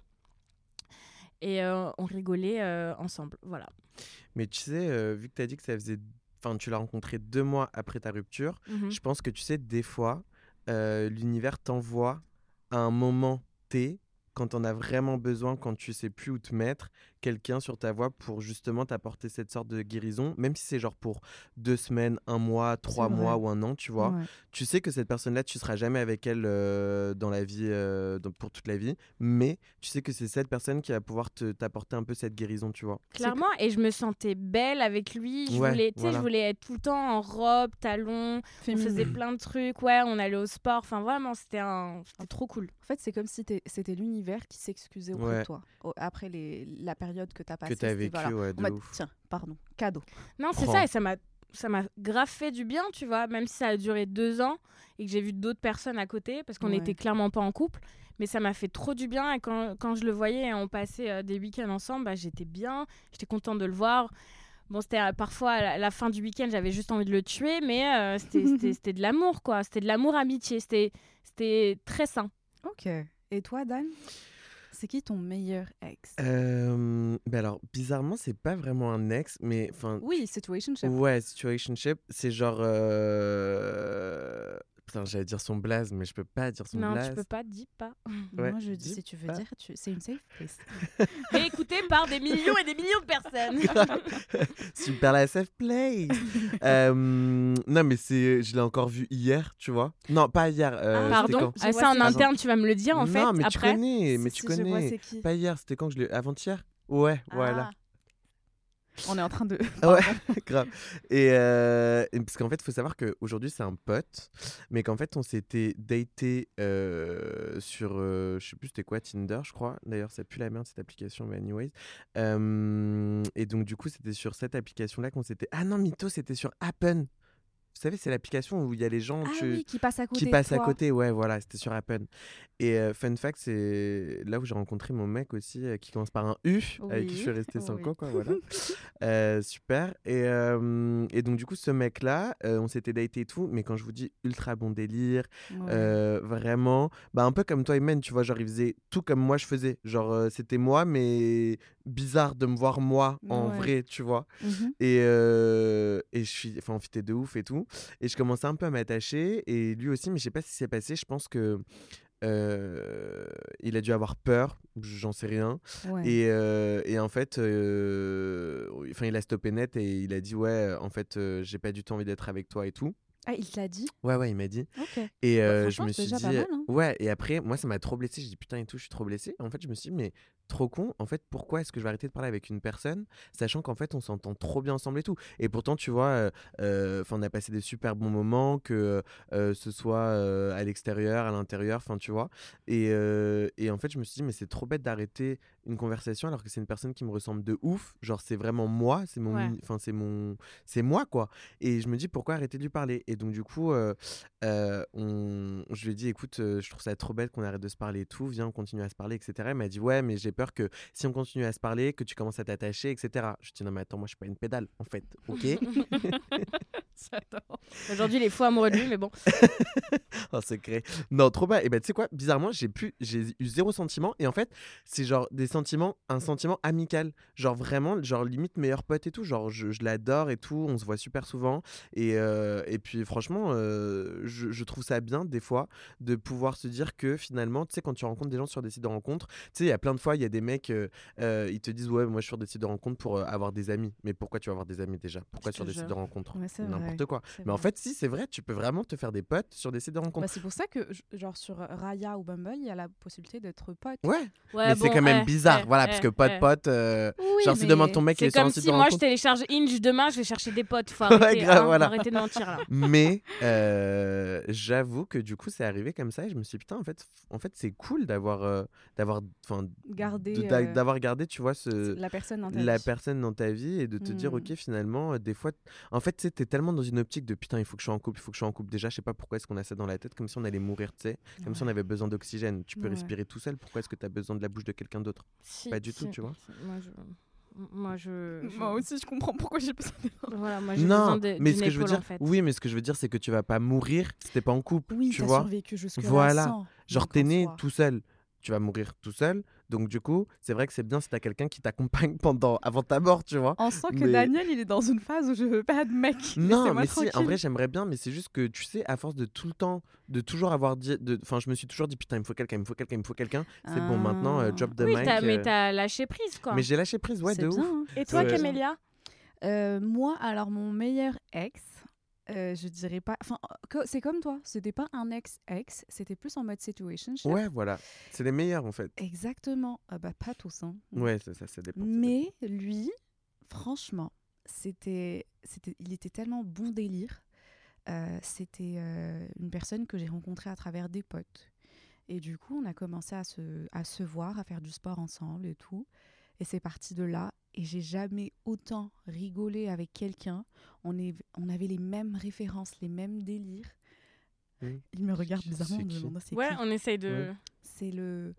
[SPEAKER 2] Et euh, on rigolait euh, ensemble. Voilà.
[SPEAKER 3] Mais tu sais, euh, vu que tu as dit que ça faisait. Enfin, tu l'as rencontré deux mois après ta rupture,
[SPEAKER 2] Mhm.
[SPEAKER 3] je pense que tu sais, des fois, l'univers t'envoie à un moment T, quand on a vraiment besoin, quand tu sais plus où te mettre, quelqu'un sur ta voie pour justement t'apporter cette sorte de guérison, même si c'est genre pour deux semaines, un mois, trois mois ou un an, tu vois.
[SPEAKER 1] Ouais.
[SPEAKER 3] Tu sais que cette personne-là, tu seras jamais avec elle euh, dans la vie, euh, dans- pour toute la vie, mais tu sais que c'est cette personne qui va pouvoir te- t'apporter un peu cette guérison, tu vois.
[SPEAKER 2] Clairement, et je me sentais belle avec lui. Je
[SPEAKER 3] Ouais,
[SPEAKER 2] voulais, tu sais,
[SPEAKER 3] voilà.
[SPEAKER 2] je voulais être tout le temps en robe, talons. On
[SPEAKER 1] Féminine.
[SPEAKER 2] faisait plein de trucs. Ouais, on allait au sport. Enfin, vraiment, c'était un... c'était trop cool.
[SPEAKER 1] En fait, c'est comme si c'était l'univers qui s'excusait auprès
[SPEAKER 3] Ouais.
[SPEAKER 1] de toi. Après les, la période que t'as passée.
[SPEAKER 3] que tu as vécu,
[SPEAKER 1] voilà,
[SPEAKER 3] ouais, de ouf.
[SPEAKER 1] tiens, pardon, cadeau.
[SPEAKER 2] Non, c'est ça, et ça m'a ça m'a grave fait du bien, tu vois, même si ça a duré deux ans et que j'ai vu d'autres personnes à côté, parce qu'on
[SPEAKER 1] Ouais.
[SPEAKER 2] n'était clairement pas en couple, mais ça m'a fait trop du bien, et quand, quand je le voyais et on passait euh, des week-ends ensemble, bah, j'étais bien, j'étais contente de le voir. Bon, c'était euh, parfois à la, la fin du week-end, j'avais juste envie de le tuer, mais euh, [laughs] c'était- de l'amour, quoi. C'était de l'amour-amitié, c'était c'était très sain.
[SPEAKER 1] Ok. Et toi, Dan? C'est qui ton meilleur ex?
[SPEAKER 3] Euh, ben alors, bizarrement, c'est pas vraiment un ex, mais enfin.
[SPEAKER 1] Oui, situationship.
[SPEAKER 3] Ouais, situationship, c'est genre. euh, Putain, j'allais dire son blaze, mais je peux pas dire son
[SPEAKER 2] non,
[SPEAKER 3] blaze.
[SPEAKER 2] tu peux pas, dis pas. [laughs]
[SPEAKER 3] Ouais,
[SPEAKER 1] Moi, je dis,
[SPEAKER 3] dis
[SPEAKER 1] si tu veux
[SPEAKER 3] pas.
[SPEAKER 1] dire, tu... c'est une safe place. [laughs]
[SPEAKER 2] Et écouté par des millions et des millions de personnes.
[SPEAKER 3] Super la safe play. Euh, non, mais c'est, je l'ai encore vu hier, tu vois. Non, pas hier. euh,
[SPEAKER 1] Ah,
[SPEAKER 2] Pardon Ah,
[SPEAKER 1] vois
[SPEAKER 2] ça en interne, tu vas me le dire en fait
[SPEAKER 3] Non, mais tu
[SPEAKER 2] après.
[SPEAKER 3] connais, mais
[SPEAKER 1] Si,
[SPEAKER 3] tu
[SPEAKER 1] si, je vois
[SPEAKER 3] connais.
[SPEAKER 1] c'est qui.
[SPEAKER 3] Pas hier, c'était quand je l'ai. Avant-hier? Ouais, voilà.
[SPEAKER 1] On est en train de. [laughs]
[SPEAKER 3] Ouais, [laughs] grave. Et, euh, et parce qu'en fait, il faut savoir qu'aujourd'hui, c'est un pote, mais qu'en fait, on s'était daté euh, sur, euh, je sais plus c'était quoi, Tinder, je crois. D'ailleurs, ça pue la merde cette application, mais anyways. Euh, et donc, du coup, c'était sur cette application-là qu'on s'était. Ah non, Mytho, c'était sur Appen. Vous savez, c'est l'application où il y a les gens
[SPEAKER 1] Ah
[SPEAKER 3] tu-
[SPEAKER 1] oui, qui passe à côté.
[SPEAKER 3] qui
[SPEAKER 1] de
[SPEAKER 3] passent à côté. Ouais, voilà, c'était sur Appen. Et euh, fun fact, c'est là où j'ai rencontré mon mec aussi, euh, qui commence par un U, avec qui je suis resté 5
[SPEAKER 1] oui.
[SPEAKER 3] ans, quoi, voilà. [laughs] Euh, super. Et, et donc, du coup, ce mec-là, on s'était daté et tout, mais quand je vous dis ultra bon délire,
[SPEAKER 1] Ouais.
[SPEAKER 3] vraiment, bah, un peu comme toi, Imen, tu vois, genre, il faisait tout comme moi je faisais. Genre, c'était moi, mais bizarre de me voir moi en
[SPEAKER 1] Ouais.
[SPEAKER 3] vrai, tu vois.
[SPEAKER 1] Mhm.
[SPEAKER 3] Et, et je suis, enfin, on fitait de ouf et tout. Et je commençais un peu à m'attacher. Et lui aussi, mais je sais pas ce qui s'est passé. Je pense que euh, il a dû avoir peur. J'en sais rien.
[SPEAKER 1] Ouais.
[SPEAKER 3] Et, euh, et en fait, euh, enfin, il a stoppé net et il a dit ouais, en fait, j'ai pas du tout envie d'être avec toi et tout.
[SPEAKER 1] Ah, il te l'a dit?
[SPEAKER 3] Ouais, ouais, il m'a dit.
[SPEAKER 1] Ok.
[SPEAKER 3] Et euh, je
[SPEAKER 1] Bah, franchement,
[SPEAKER 3] me suis dit,
[SPEAKER 1] mal, hein.
[SPEAKER 3] ouais, et après, moi, ça m'a trop blessé. J'ai dit, putain, et tout, je suis trop blessé. En fait, je me suis dit, mais trop con, en fait, pourquoi est-ce que je vais arrêter de parler avec une personne, sachant qu'en fait, on s'entend trop bien ensemble et tout. Et pourtant, tu vois, euh, euh, on a passé des super bons moments, que euh, ce soit euh, à l'extérieur, à l'intérieur, enfin, tu vois. Et, et en fait, je me suis dit, mais c'est trop bête d'arrêter une conversation alors que c'est une personne qui me ressemble de ouf. Genre, c'est vraiment moi, c'est mon,
[SPEAKER 2] Ouais.
[SPEAKER 3] enfin, c'est mon, c'est moi, quoi. Et je me dis, pourquoi arrêter de lui parler? Et donc, du coup, on... je lui ai dit, écoute, je trouve ça trop bête qu'on arrête de se parler et tout, viens, on continue à se parler, etc. Elle m'a dit, ouais, mais j'ai peur que si on continue à se parler, que tu commences à t'attacher, etc. Je dit, non, mais attends, moi, je suis pas une pédale, en fait, ok? [laughs] [laughs]
[SPEAKER 2] Aujourd'hui, il est fou amoureux de lui, mais bon. [laughs]
[SPEAKER 3] En secret. Non, trop bas. Et ben, tu sais quoi, bizarrement, j'ai pu, j'ai eu zéro sentiment. Et en fait, c'est genre des sentiments, un sentiment amical. Genre vraiment, genre limite meilleur pote et tout. Genre, je, je l'adore et tout. On se voit super souvent. Et, euh, et puis, franchement, euh, je, je trouve ça bien, des fois, de pouvoir se dire que finalement, tu sais, quand tu rencontres des gens sur des sites de rencontres, tu sais, il y a plein de fois, il y a des mecs, euh, ils te disent, ouais, moi, je suis sur des sites de rencontres pour avoir des amis. Mais pourquoi tu vas avoir des amis déjà? Pourquoi sur des sites de rencontres?
[SPEAKER 1] Ouais.
[SPEAKER 3] N'importe quoi. Mais en fait, si, c'est vrai, tu peux vraiment te faire des potes sur des sites de rencontres.
[SPEAKER 1] Bah, c'est pour ça que, genre, sur Raya ou Bumble, il y a la possibilité d'être pote.
[SPEAKER 3] Ouais,
[SPEAKER 2] Ouais,
[SPEAKER 3] mais c'est quand même
[SPEAKER 2] eh,
[SPEAKER 3] bizarre,
[SPEAKER 2] eh,
[SPEAKER 3] voilà,
[SPEAKER 2] eh,
[SPEAKER 3] parce que pote
[SPEAKER 2] eh.
[SPEAKER 3] pote, euh,
[SPEAKER 1] Oui,
[SPEAKER 3] genre si demande ton mec est
[SPEAKER 2] C'est
[SPEAKER 3] sur un
[SPEAKER 2] comme
[SPEAKER 3] site
[SPEAKER 2] si
[SPEAKER 3] de
[SPEAKER 2] moi je télécharge Inge demain, je vais chercher des potes. Faut [laughs]
[SPEAKER 3] Ouais,
[SPEAKER 2] arrêter,
[SPEAKER 3] grave,
[SPEAKER 2] hein,
[SPEAKER 3] voilà.
[SPEAKER 2] arrêter de mentir là. [laughs]
[SPEAKER 3] Mais euh, j'avoue que du coup c'est arrivé comme ça et je me suis dit putain en fait en fait c'est cool d'avoir euh, d'avoir
[SPEAKER 1] euh,
[SPEAKER 3] d'avoir gardé tu vois ce
[SPEAKER 1] la personne dans ta
[SPEAKER 3] la
[SPEAKER 1] vie.
[SPEAKER 3] personne dans ta vie et de te dire
[SPEAKER 1] Mm.
[SPEAKER 3] ok finalement euh, des fois en fait tu t'es tellement dans une optique de putain il faut que je sois en couple il faut que je sois en couple déjà je sais pas pourquoi est-ce qu'on a ça dans la tête comme si on allait mourir tu sais comme si on avait besoin d'oxygène tu peux
[SPEAKER 1] Ouais.
[SPEAKER 3] respirer tout seul pourquoi est-ce que tu as besoin de la bouche de quelqu'un d'autre?
[SPEAKER 2] Si,
[SPEAKER 3] Pas du tout, tu vois.
[SPEAKER 2] si. Moi, je. Moi, je. [laughs] je-
[SPEAKER 1] Moi aussi, je comprends pourquoi j'ai besoin de...
[SPEAKER 2] Voilà, moi, j'ai besoin
[SPEAKER 3] non
[SPEAKER 2] de,
[SPEAKER 3] mais ce que je veux dire
[SPEAKER 2] en fait.
[SPEAKER 3] oui mais ce que je veux dire c'est que tu vas pas mourir si t'es pas en couple
[SPEAKER 1] Oui,
[SPEAKER 3] tu vois
[SPEAKER 1] survécu jusque
[SPEAKER 3] Voilà. Genre, t'es né tout seul, tu vas mourir tout seul. Donc, du coup, c'est vrai que c'est bien si t'as quelqu'un qui t'accompagne [laughs] pendant, avant ta mort, tu vois.
[SPEAKER 1] On sent que
[SPEAKER 3] Mais-
[SPEAKER 1] Daniel, il est dans une phase où je veux pas de mec. [laughs]
[SPEAKER 3] Non, mais si, en vrai, j'aimerais bien, mais c'est juste que, tu sais, à force de tout le temps, de toujours avoir dit. de- Enfin, je me suis toujours dit, putain, il me faut quelqu'un, il me faut quelqu'un, il me faut quelqu'un. C'est bon, maintenant, euh,
[SPEAKER 1] Ah.
[SPEAKER 3] job de
[SPEAKER 2] Oui, t'as- mais
[SPEAKER 3] euh,
[SPEAKER 2] t'as lâché prise, quoi.
[SPEAKER 3] mais j'ai lâché prise, ouais, de
[SPEAKER 1] bien,
[SPEAKER 3] ouf.
[SPEAKER 1] hein.
[SPEAKER 2] Et toi. Camélia?
[SPEAKER 1] Euh, moi, alors mon meilleur ex, euh, je dirais pas. Enfin, c'est comme toi. C'était pas un ex-ex, c'était plus en mode situation.
[SPEAKER 3] Ouais, voilà. C'est les meilleurs, en fait.
[SPEAKER 1] Exactement. Ah bah pas tous, hein.
[SPEAKER 3] Ouais, ça, ça, ça dépend. ça dépend.
[SPEAKER 1] Mais lui, franchement, c'était, c'était, il était tellement bon délire. Euh, c'était euh, une personne que j'ai rencontrée à travers des potes. Et du coup, on a commencé à se, à se voir, à faire du sport ensemble et tout. Et c'est parti de là. Et j'ai jamais autant rigolé avec quelqu'un. On, est, on avait les mêmes références, les mêmes délires.
[SPEAKER 3] Oui.
[SPEAKER 1] Il me regarde bizarrement en me demandant c'est
[SPEAKER 2] Ouais,
[SPEAKER 1] qui.
[SPEAKER 2] on essaye de.
[SPEAKER 3] Ouais.
[SPEAKER 1] C'est le...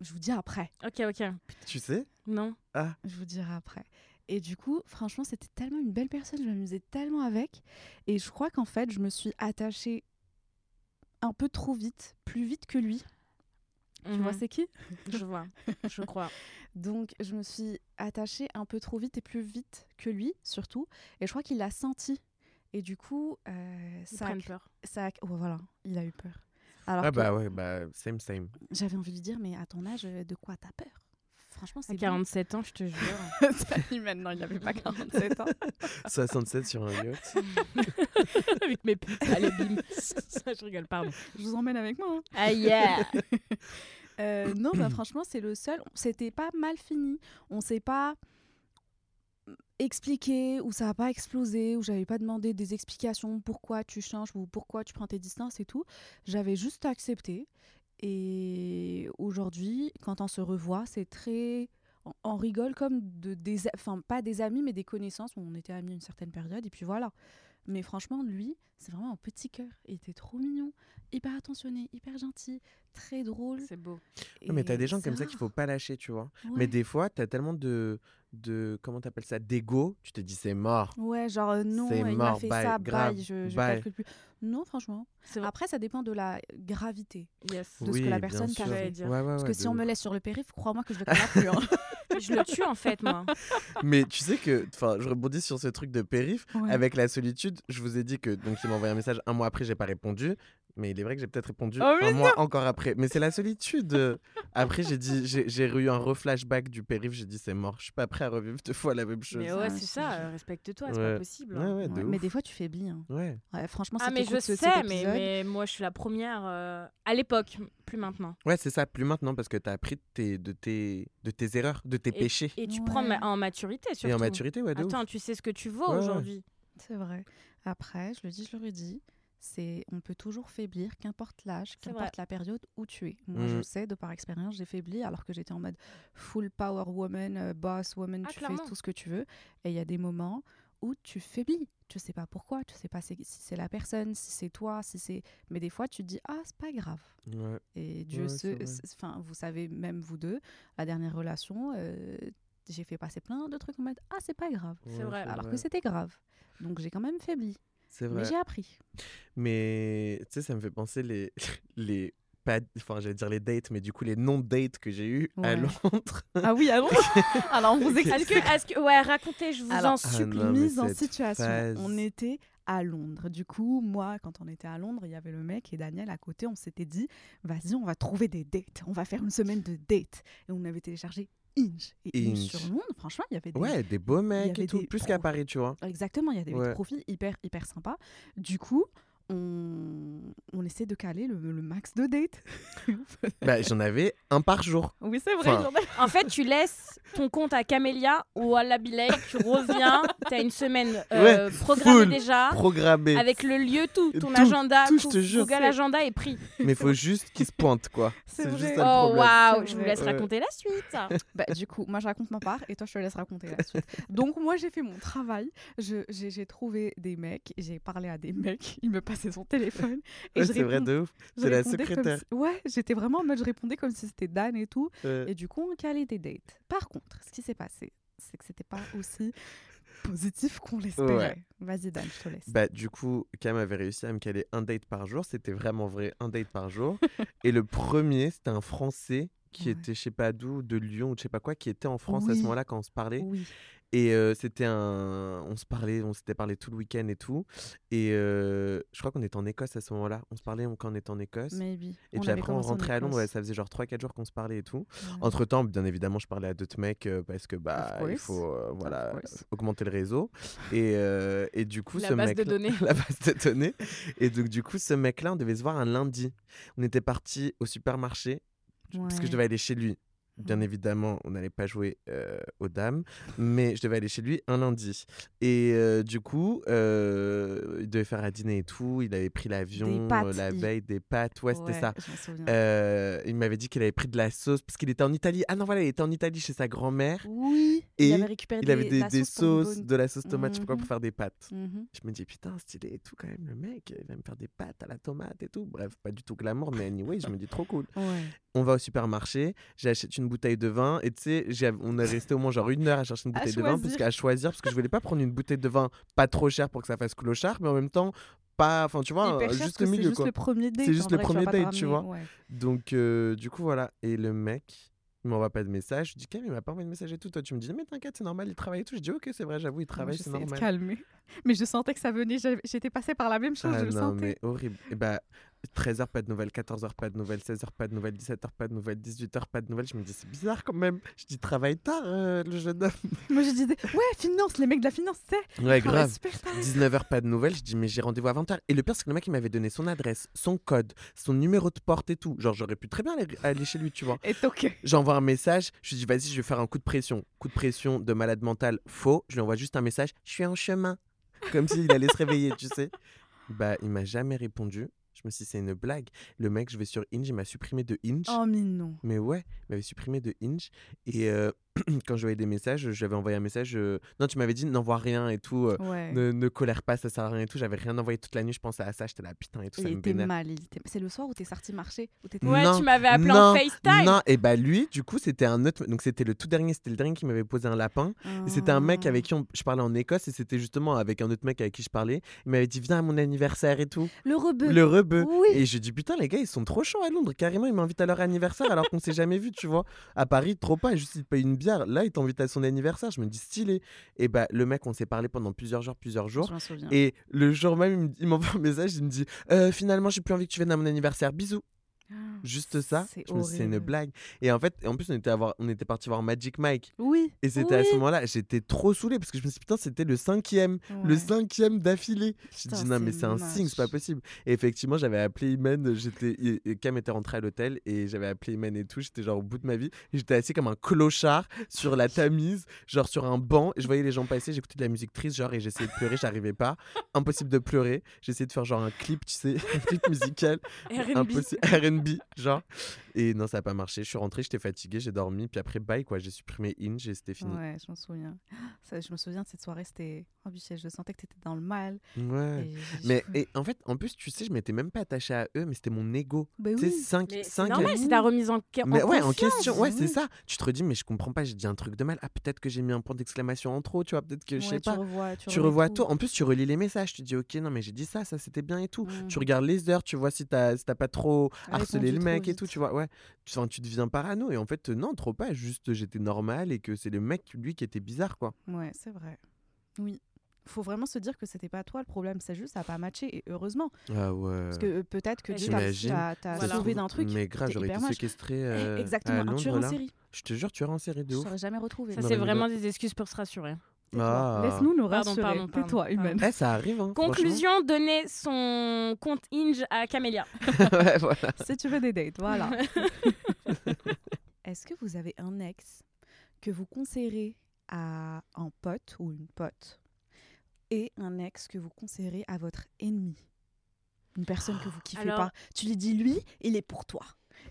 [SPEAKER 1] Je vous dis après.
[SPEAKER 2] Ok, ok.
[SPEAKER 3] Tu sais?
[SPEAKER 2] Non.
[SPEAKER 1] Je vous dirai après. Et du coup, franchement, c'était tellement une belle personne, je m'amusais tellement avec. Et je crois qu'en fait, je me suis attachée un peu trop vite, plus vite que lui. Tu vois,
[SPEAKER 2] Mhm.
[SPEAKER 1] c'est qui?
[SPEAKER 2] Je vois, je crois. [laughs]
[SPEAKER 1] Donc, je me suis attachée un peu trop vite et plus vite que lui, surtout. Et je crois qu'il l'a senti. Et du coup, euh,
[SPEAKER 2] Ils
[SPEAKER 1] ça, a,
[SPEAKER 2] peur.
[SPEAKER 1] ça a- oh, voilà, il a eu peur. Alors
[SPEAKER 3] Ah,
[SPEAKER 1] que
[SPEAKER 3] bah ouais, bah, same, same.
[SPEAKER 1] j'avais envie de lui dire, mais à ton âge, de quoi t'as peur? Franchement,
[SPEAKER 2] À
[SPEAKER 1] c'est bien.
[SPEAKER 2] 47 ans, je te jure. [laughs]
[SPEAKER 1] Salut, maintenant, il n'avait pas [laughs] 47 ans.
[SPEAKER 3] 67 sur un yacht. [laughs]
[SPEAKER 2] Avec mes putes. Allez, bim. je rigole, pardon.
[SPEAKER 1] Je vous emmène avec moi. hein.
[SPEAKER 2] Ah yeah
[SPEAKER 1] Euh, non, bah, [coughs] franchement, c'est le seul. C'était pas mal fini. On s'est pas expliqué ou ça a pas explosé ou j'avais pas demandé des explications pourquoi tu changes ou pourquoi tu prends tes distances et tout. J'avais juste accepté. Et aujourd'hui, quand on se revoit, c'est très on- rigole comme de des enfin pas des amis mais des connaissances on était amis une certaine période et puis voilà mais franchement lui c'est vraiment un petit cœur il était trop mignon hyper attentionné hyper gentil très drôle
[SPEAKER 2] C'est beau.
[SPEAKER 3] Mais t'as des gens comme ça qu'il faut pas lâcher, tu vois.
[SPEAKER 1] Ouais.
[SPEAKER 3] Mais des fois, t'as tellement de, de comment t'appelles ça, d'ego, tu te dis c'est mort.
[SPEAKER 1] Ouais, genre euh, non,
[SPEAKER 3] C'est
[SPEAKER 1] il m'a
[SPEAKER 3] mort,
[SPEAKER 1] fait
[SPEAKER 3] bye,
[SPEAKER 1] ça,
[SPEAKER 3] grave,
[SPEAKER 1] bye, je, je
[SPEAKER 3] bye.
[SPEAKER 1] calcule plus. Non, franchement.
[SPEAKER 2] C'est vrai.
[SPEAKER 1] Après, ça dépend de la gravité.
[SPEAKER 2] Yes.
[SPEAKER 1] de ce que la personne
[SPEAKER 2] dire.
[SPEAKER 3] Ouais, ouais,
[SPEAKER 1] Parce
[SPEAKER 3] ouais,
[SPEAKER 1] que si on
[SPEAKER 3] ouf.
[SPEAKER 1] me laisse sur le périph', crois-moi que je le connais plus. hein. [laughs] [laughs]
[SPEAKER 2] Je le tue en fait, moi.
[SPEAKER 3] Mais tu sais que, enfin, je rebondis sur ce truc de périph.
[SPEAKER 1] Ouais.
[SPEAKER 3] Avec la solitude, je vous ai dit que, donc il m'a envoyé un message un mois après, j'ai pas répondu. Mais il est vrai que j'ai peut-être répondu
[SPEAKER 1] Oh,
[SPEAKER 3] un mois encore après. Mais c'est la solitude. [laughs] après, j'ai dit, j'ai eu un reflashback du périph'. J'ai dit, c'est mort. Je suis pas prêt à revivre deux fois la même chose.
[SPEAKER 2] Mais
[SPEAKER 1] Ah,
[SPEAKER 2] ouais,
[SPEAKER 1] je
[SPEAKER 2] c'est ça, euh, respecte-toi, c'est
[SPEAKER 3] Ouais.
[SPEAKER 2] pas possible.
[SPEAKER 3] Ouais,
[SPEAKER 2] hein.
[SPEAKER 3] ouais, de
[SPEAKER 1] Ouais, mais des fois, tu faiblis.
[SPEAKER 3] Ouais.
[SPEAKER 1] Ouais, franchement,
[SPEAKER 2] Ah, mais je sais,
[SPEAKER 1] cet
[SPEAKER 2] mais, mais moi je suis la première euh, à l'époque, plus maintenant.
[SPEAKER 3] Ouais, c'est ça. Plus maintenant parce que tu as appris de tes, de, tes, de tes erreurs, de tes péchés.
[SPEAKER 2] Et tu
[SPEAKER 1] Ouais.
[SPEAKER 2] prends ma- en maturité surtout.
[SPEAKER 3] Et en maturité, ouais, de ouf.
[SPEAKER 2] Attends, tu sais ce que tu vaux aujourd'hui.
[SPEAKER 1] C'est vrai. Après, je le dis, je le redis, c'est on peut toujours faiblir, qu'importe l'âge, qu'importe la période où tu es. Moi, je
[SPEAKER 3] Mhm.
[SPEAKER 1] sais, de par expérience, j'ai faibli alors que j'étais en mode full power woman, euh, boss woman,
[SPEAKER 2] Ah,
[SPEAKER 1] tu fais tout ce que tu veux. Et il y a des moments où tu faiblis. Tu sais pas pourquoi, tu sais pas si c'est la personne, si c'est toi, si c'est. Mais des fois, tu te dis ah c'est pas grave.
[SPEAKER 3] Ouais.
[SPEAKER 1] Et Dieu
[SPEAKER 3] Ouais,
[SPEAKER 1] enfin, vous savez, même vous deux, la dernière relation, euh, j'ai fait passer plein de trucs en mode ah c'est pas grave,
[SPEAKER 2] C'est
[SPEAKER 3] Ouais,
[SPEAKER 2] vrai.
[SPEAKER 1] alors que c'était grave. Donc j'ai quand même faibli,
[SPEAKER 3] C'est
[SPEAKER 1] mais j'ai appris.
[SPEAKER 3] Mais tu sais, ça me fait penser les, [laughs] les pas, enfin, j'allais dire les dates, mais du coup, les non-dates que j'ai eu à. Londres.
[SPEAKER 1] Ah oui, alors, [laughs] alors on vous
[SPEAKER 2] Est-ce
[SPEAKER 1] explique.
[SPEAKER 2] que, est-ce que, ouais, racontez, je vous
[SPEAKER 1] Alors,
[SPEAKER 2] en
[SPEAKER 3] Ah
[SPEAKER 2] supplie.
[SPEAKER 3] non, mais
[SPEAKER 1] mise en situation.
[SPEAKER 3] phase.
[SPEAKER 1] On était à Londres. Du coup, moi, quand on était à Londres, il y avait le mec et Daniel à côté. On s'était dit, vas-y, on va trouver des dates. On va faire une semaine de dates. Et on avait téléchargé Inch. Et Inch,
[SPEAKER 3] Inch.
[SPEAKER 1] sur Londres, franchement, il y avait des...
[SPEAKER 3] Ouais, des beaux mecs et tout, plus qu'à Paris, tu vois.
[SPEAKER 1] Exactement, il y avait des
[SPEAKER 3] Ouais.
[SPEAKER 1] profils hyper, hyper sympas. Du coup, on, on essaie de caler le, le max de dates. [laughs]
[SPEAKER 3] Bah, j'en avais un par jour.
[SPEAKER 1] oui, c'est vrai.
[SPEAKER 3] Enfin,
[SPEAKER 2] En fait, tu laisses ton compte à Camélia ou à la Billet, tu reviens, t'as une semaine euh, programmée
[SPEAKER 3] full.
[SPEAKER 2] déjà,
[SPEAKER 3] Programmé.
[SPEAKER 2] avec le lieu, tout, ton
[SPEAKER 3] Tout,
[SPEAKER 2] agenda,
[SPEAKER 3] tout, je te jure.
[SPEAKER 2] Google Agenda est pris.
[SPEAKER 3] Mais faut juste qu'ils se pointent, quoi. [laughs]
[SPEAKER 1] C'est
[SPEAKER 3] juste le
[SPEAKER 2] Oh waouh, je vous laisse
[SPEAKER 3] Ouais.
[SPEAKER 2] raconter la suite. [laughs]
[SPEAKER 1] Bah, du coup, moi, je raconte ma part et toi, je te laisse raconter la suite. Donc, moi, j'ai fait mon travail. Je- J'ai j'ai trouvé des mecs, j'ai parlé à des mecs. Il me passait son téléphone.
[SPEAKER 3] Ouais, c'est vrai de ouf. C'est la secrétaire.
[SPEAKER 1] si- Ouais, j'étais vraiment en mode, je répondais comme si c'était Dan et tout.
[SPEAKER 3] Ouais.
[SPEAKER 1] Et du coup, on calait des dates. Par contre, ce qui s'est passé, c'est que c'était pas aussi positif qu'on l'espérait. Vas-y, Dan, je te laisse.
[SPEAKER 3] Bah, du coup, Cam avait réussi à me caler un date par jour. C'était vraiment vrai, un date par jour. [laughs] et le premier, c'était un Français qui
[SPEAKER 1] Ouais.
[SPEAKER 3] était, je sais pas d'où, de Lyon ou je sais pas quoi, qui était en France à ce moment-là quand on se parlait.
[SPEAKER 1] Oui.
[SPEAKER 3] Et euh, c'était un. On se parlait, on s'était parlé tout le week-end et tout. Et euh, je crois qu'on était en Écosse à ce moment-là. On se parlait quand on était en Écosse.
[SPEAKER 1] Maybe.
[SPEAKER 3] Et puis après, on rentrait à Londres. Ouais, ça faisait genre 3-4 jours qu'on se parlait et tout.
[SPEAKER 1] Ouais.
[SPEAKER 3] Entre temps, bien évidemment, je parlais à d'autres mecs parce que bah il faut euh, voilà augmenter le réseau. Et, et du coup,
[SPEAKER 2] La
[SPEAKER 3] ce
[SPEAKER 2] base
[SPEAKER 3] mec
[SPEAKER 2] de données. [laughs]
[SPEAKER 3] la base de données. Et donc du coup, ce mec-là, on devait se voir un lundi. On était parti au supermarché parce que
[SPEAKER 1] Ouais.
[SPEAKER 3] je devais aller chez lui. Bien
[SPEAKER 1] Ouais.
[SPEAKER 3] évidemment, on n'allait pas jouer euh, aux dames, mais je devais aller chez lui un lundi. Et euh, du coup, euh, il devait faire à dîner et tout. Il avait pris l'avion la
[SPEAKER 1] il-
[SPEAKER 3] veille, des pâtes. Ouais, c'était
[SPEAKER 1] Ouais,
[SPEAKER 3] ça.
[SPEAKER 1] souviens.
[SPEAKER 3] Euh, il m'avait dit qu'il avait pris de la sauce parce qu'il était en Italie. Ah non, voilà, il était en Italie chez sa grand-mère.
[SPEAKER 1] Oui,
[SPEAKER 3] Et
[SPEAKER 1] il avait récupéré
[SPEAKER 3] Il avait
[SPEAKER 1] des, pour
[SPEAKER 3] sauces, de la sauce tomate, je sais pas quoi,
[SPEAKER 1] Mhm.
[SPEAKER 3] pour faire des pâtes.
[SPEAKER 1] Mhm.
[SPEAKER 3] Je me dis, putain, stylé et tout, quand même, le mec, il va me faire des pâtes à la tomate et tout. Bref, pas du tout glamour, mais anyway, je me dis, trop cool.
[SPEAKER 1] Ouais.
[SPEAKER 3] On va au supermarché, j'achète une bouteille de vin, et tu sais, on est resté au moins genre une heure à chercher une bouteille de vin, parce
[SPEAKER 1] choisir.
[SPEAKER 3] qu'à choisir, parce que je voulais pas prendre une bouteille de vin pas trop chère pour que ça fasse clochard, mais en même temps, pas, enfin, tu vois,
[SPEAKER 1] cher,
[SPEAKER 3] juste le milieu,
[SPEAKER 1] C'est juste
[SPEAKER 3] quoi.
[SPEAKER 1] le premier date.
[SPEAKER 3] C'est juste le premier date, tu vois.
[SPEAKER 1] ouais.
[SPEAKER 3] Donc, euh, du coup, voilà. Et le mec, il m'envoie pas de message. Je dis, Cam, il m'a pas envoyé de message et tout. Toi, tu me dis, mais t'inquiète, c'est normal, il travaille et tout. Je dis, ok, c'est vrai, j'avoue, il travaille, c'est normal.
[SPEAKER 1] calmer. Mais je sentais que ça venait. J'étais passée par la même chose,
[SPEAKER 3] Ah
[SPEAKER 1] je le
[SPEAKER 3] non,
[SPEAKER 1] sentais.
[SPEAKER 3] mais horrible. Et bah, 13h, pas de nouvelles, 14h, pas de nouvelles, 16h, pas de nouvelles, 17h, pas de nouvelles, 18h, pas de nouvelles. Je me dis, c'est bizarre quand même. Je dis, travaille tard, euh, le jeune homme. [laughs]
[SPEAKER 1] Moi, je disais, ouais, finance, les mecs de la finance, c'est.
[SPEAKER 3] Ouais, grave.
[SPEAKER 1] super tard.
[SPEAKER 3] 19h, pas de nouvelles. Je dis, mais j'ai rendez-vous à 20h. Et le pire, c'est que le mec, il m'avait donné son adresse, son code, son numéro de porte et tout. Genre, j'aurais pu très bien aller, aller chez lui, tu vois. [laughs]
[SPEAKER 1] Et ok.
[SPEAKER 3] J'envoie un message, je lui dis vas-y, je vais faire un coup de pression. Coup de pression de malade mental, faux. Je lui envoie juste un message, je suis en chemin. Comme s'il allait se réveiller, tu sais. Bah, il m'a jamais répondu. Me suis dit, c'est une blague. Le mec, je vais sur Inge, il m'a supprimé de Inge.
[SPEAKER 1] Oh, mais non.
[SPEAKER 3] Mais ouais, il m'avait supprimé de Inge. Et euh, [clears throat] quand je voyais des messages, je lui avais envoyé un message. euh, Non, tu m'avais dit n'envoie rien et tout. euh,
[SPEAKER 1] Ouais.
[SPEAKER 3] ne, ne colère pas, ça sert à rien et tout. J'avais rien envoyé toute la nuit, je pensais à ça. J'étais là, putain et tout,
[SPEAKER 1] il était mal. était- C'est le soir où t'es sorti marcher. Où t'étais...
[SPEAKER 2] Ouais,
[SPEAKER 3] Non,
[SPEAKER 2] tu m'avais appelé
[SPEAKER 3] non,
[SPEAKER 2] en FaceTime.
[SPEAKER 3] Non, et bah lui, du coup, c'était un autre. Donc c'était le tout dernier, c'était le dernier qui m'avait posé un lapin. Et c'était un mec
[SPEAKER 1] Ah.
[SPEAKER 3] avec qui on- je parlais en Écosse et c'était justement avec un autre mec avec qui je parlais. Il m'avait dit viens à mon anniversaire et tout.
[SPEAKER 1] Le rebeu.
[SPEAKER 3] Le rebeu.
[SPEAKER 1] Oui.
[SPEAKER 3] Et j'ai dit putain les gars ils sont trop chauds à Londres. Carrément ils m'invitent à leur anniversaire alors qu'on s'est jamais vu tu vois. À Paris trop pas. Juste ils payent une bière. Là, il t'invite à son anniversaire. Je me dis stylé. Et bah, le mec, on s'est parlé pendant plusieurs jours, plusieurs jours. Et le jour même, il me- il m'envoie un message, il me dit Euh, Finalement, j'ai plus envie que tu viennes à mon anniversaire. Bisous. Juste ça.
[SPEAKER 1] C'est
[SPEAKER 3] me une blague. Et en fait, en plus, on était, à voir, on était parti voir Magic Mike.
[SPEAKER 1] Oui.
[SPEAKER 3] Et c'était à ce moment-là, j'étais trop saoulé parce que je me suis dit, putain, c'était le cinquième. Le cinquième d'affilée. Je me
[SPEAKER 1] Putain,
[SPEAKER 3] dit, non, mais
[SPEAKER 1] c'est
[SPEAKER 3] un signe, c'est pas possible. Et effectivement, j'avais appelé Imen, j'étais, Cam était rentré à l'hôtel et j'avais appelé Imen et tout. J'étais genre au bout de ma vie. J'étais assis comme un clochard sur la tamise, genre sur un banc. Et je voyais les gens passer, j'écoutais de la musique triste, genre, et j'essayais de pleurer, j'arrivais pas. Impossible de pleurer. J'essayais de faire genre un clip, tu sais, [laughs] un clip musical.
[SPEAKER 2] R&B.
[SPEAKER 3] Genre. Et non, ça n'a pas marché. Je suis rentré, j'étais fatigué, j'ai dormi. Puis après, bye, quoi. J'ai supprimé Inge et c'était fini.
[SPEAKER 1] Ouais, je m'en souviens. [gasps] Ça, je me souviens de cette soirée, c'était. Oh, je sentais que t'étais dans le mal.
[SPEAKER 3] Ouais.
[SPEAKER 1] Et
[SPEAKER 3] Mais et en fait, en plus, tu sais, je m'étais même pas attaché à eux, mais c'était mon ego.
[SPEAKER 1] Bah
[SPEAKER 3] Tu sais,
[SPEAKER 1] oui.
[SPEAKER 3] 5
[SPEAKER 2] Mais c'est
[SPEAKER 3] 5
[SPEAKER 2] normal, c'est ta remise en, en
[SPEAKER 3] Mais ouais, en question, ouais,
[SPEAKER 1] oui.
[SPEAKER 3] c'est ça. Tu te redis, mais je comprends pas, j'ai dit un truc de mal. Ah, peut-être que j'ai mis un point d'exclamation en trop, tu vois, peut-être que je sais
[SPEAKER 1] tu
[SPEAKER 3] pas.
[SPEAKER 1] revois, tu
[SPEAKER 3] Tu revois tout. En plus, tu relis les messages. Tu dis, ok, non, mais j'ai dit ça, ça c'était bien et tout.
[SPEAKER 1] Mm.
[SPEAKER 3] Tu regardes les heures, tu vois si t'as si t'as pas trop harcelé
[SPEAKER 1] Répondu
[SPEAKER 3] le mec et tout, tu vois. Ouais. Tu, enfin, tu deviens parano. Et en fait, non, trop pas. Juste, j'étais normal et que c'est le mec, lui, qui était bizarre, quoi.
[SPEAKER 1] Ouais, c'est vrai. Oui. Faut vraiment se dire que c'était pas toi le problème, c'est juste ça a pas matché et heureusement.
[SPEAKER 3] Ah ouais.
[SPEAKER 1] Parce que euh, peut-être que t'a t'as
[SPEAKER 2] Voilà.
[SPEAKER 1] sauvé d'un truc.
[SPEAKER 3] Mais grave, j'aurais été séquestré
[SPEAKER 1] Eh,
[SPEAKER 3] euh,
[SPEAKER 1] Exactement,
[SPEAKER 3] à
[SPEAKER 1] un
[SPEAKER 3] Londres,
[SPEAKER 1] tueur en
[SPEAKER 3] là.
[SPEAKER 1] série.
[SPEAKER 3] Je te jure, tu es en série de
[SPEAKER 1] Je
[SPEAKER 3] ouf.
[SPEAKER 1] jamais retrouvé.
[SPEAKER 2] Ça, c'est vraiment des excuses pour se rassurer.
[SPEAKER 3] Ah.
[SPEAKER 1] Laisse-nous nous rassurer.
[SPEAKER 2] pardon, pardon,
[SPEAKER 1] Tais-toi,
[SPEAKER 2] pardon.
[SPEAKER 1] humaine.
[SPEAKER 3] Eh, ça arrive, hein.
[SPEAKER 2] Conclusion, donner son compte Inge à Camélia. [laughs] [laughs]
[SPEAKER 3] ouais, voilà.
[SPEAKER 1] si tu veux des dates, voilà. [laughs] Est-ce que vous avez un ex que vous conseillerez à un pote ou une pote et un ex que vous conseillerez à votre ennemi? Une personne que vous kiffez
[SPEAKER 2] Alors-
[SPEAKER 1] pas. Tu lui dis, lui, il est pour toi.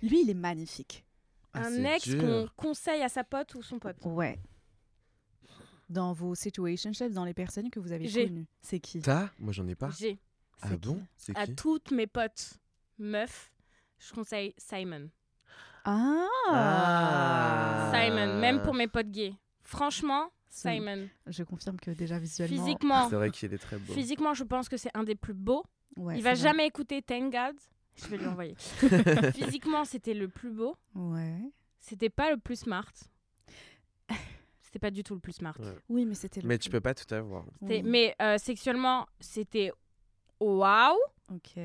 [SPEAKER 1] Lui, il est magnifique.
[SPEAKER 3] Ah,
[SPEAKER 2] un
[SPEAKER 3] c'est
[SPEAKER 2] ex qu'on conseille à sa pote ou son pote?
[SPEAKER 1] Ouais. Dans vos situationships, dans les personnes que vous avez
[SPEAKER 2] J'ai.
[SPEAKER 1] connues. C'est qui
[SPEAKER 3] T'as? Moi, j'en ai pas.
[SPEAKER 2] J'ai
[SPEAKER 3] Ah
[SPEAKER 1] C'est
[SPEAKER 3] bon?
[SPEAKER 1] qui?
[SPEAKER 3] C'est
[SPEAKER 2] à
[SPEAKER 3] qui?
[SPEAKER 2] toutes mes potes meufs, je conseille Simon.
[SPEAKER 1] Ah,
[SPEAKER 3] Ah.
[SPEAKER 2] Simon, même pour mes potes gays. Franchement, Simon.
[SPEAKER 1] Je confirme que déjà visuellement.
[SPEAKER 2] Physiquement,
[SPEAKER 3] C'est vrai qu'il est très beau.
[SPEAKER 2] physiquement, je pense que c'est un des plus beaux.
[SPEAKER 1] Ouais,
[SPEAKER 2] Il va
[SPEAKER 1] vrai.
[SPEAKER 2] jamais écouter Thank God. Je vais lui envoyer. [laughs] Physiquement, c'était le plus beau.
[SPEAKER 1] Ouais.
[SPEAKER 2] C'était pas le plus smart. C'était pas du tout le plus smart.
[SPEAKER 3] Ouais.
[SPEAKER 1] Oui, mais c'était. le
[SPEAKER 3] Mais
[SPEAKER 1] plus-
[SPEAKER 3] tu peux pas tout avoir.
[SPEAKER 1] Oui.
[SPEAKER 2] Mais euh, sexuellement, c'était waouh.
[SPEAKER 1] Ok.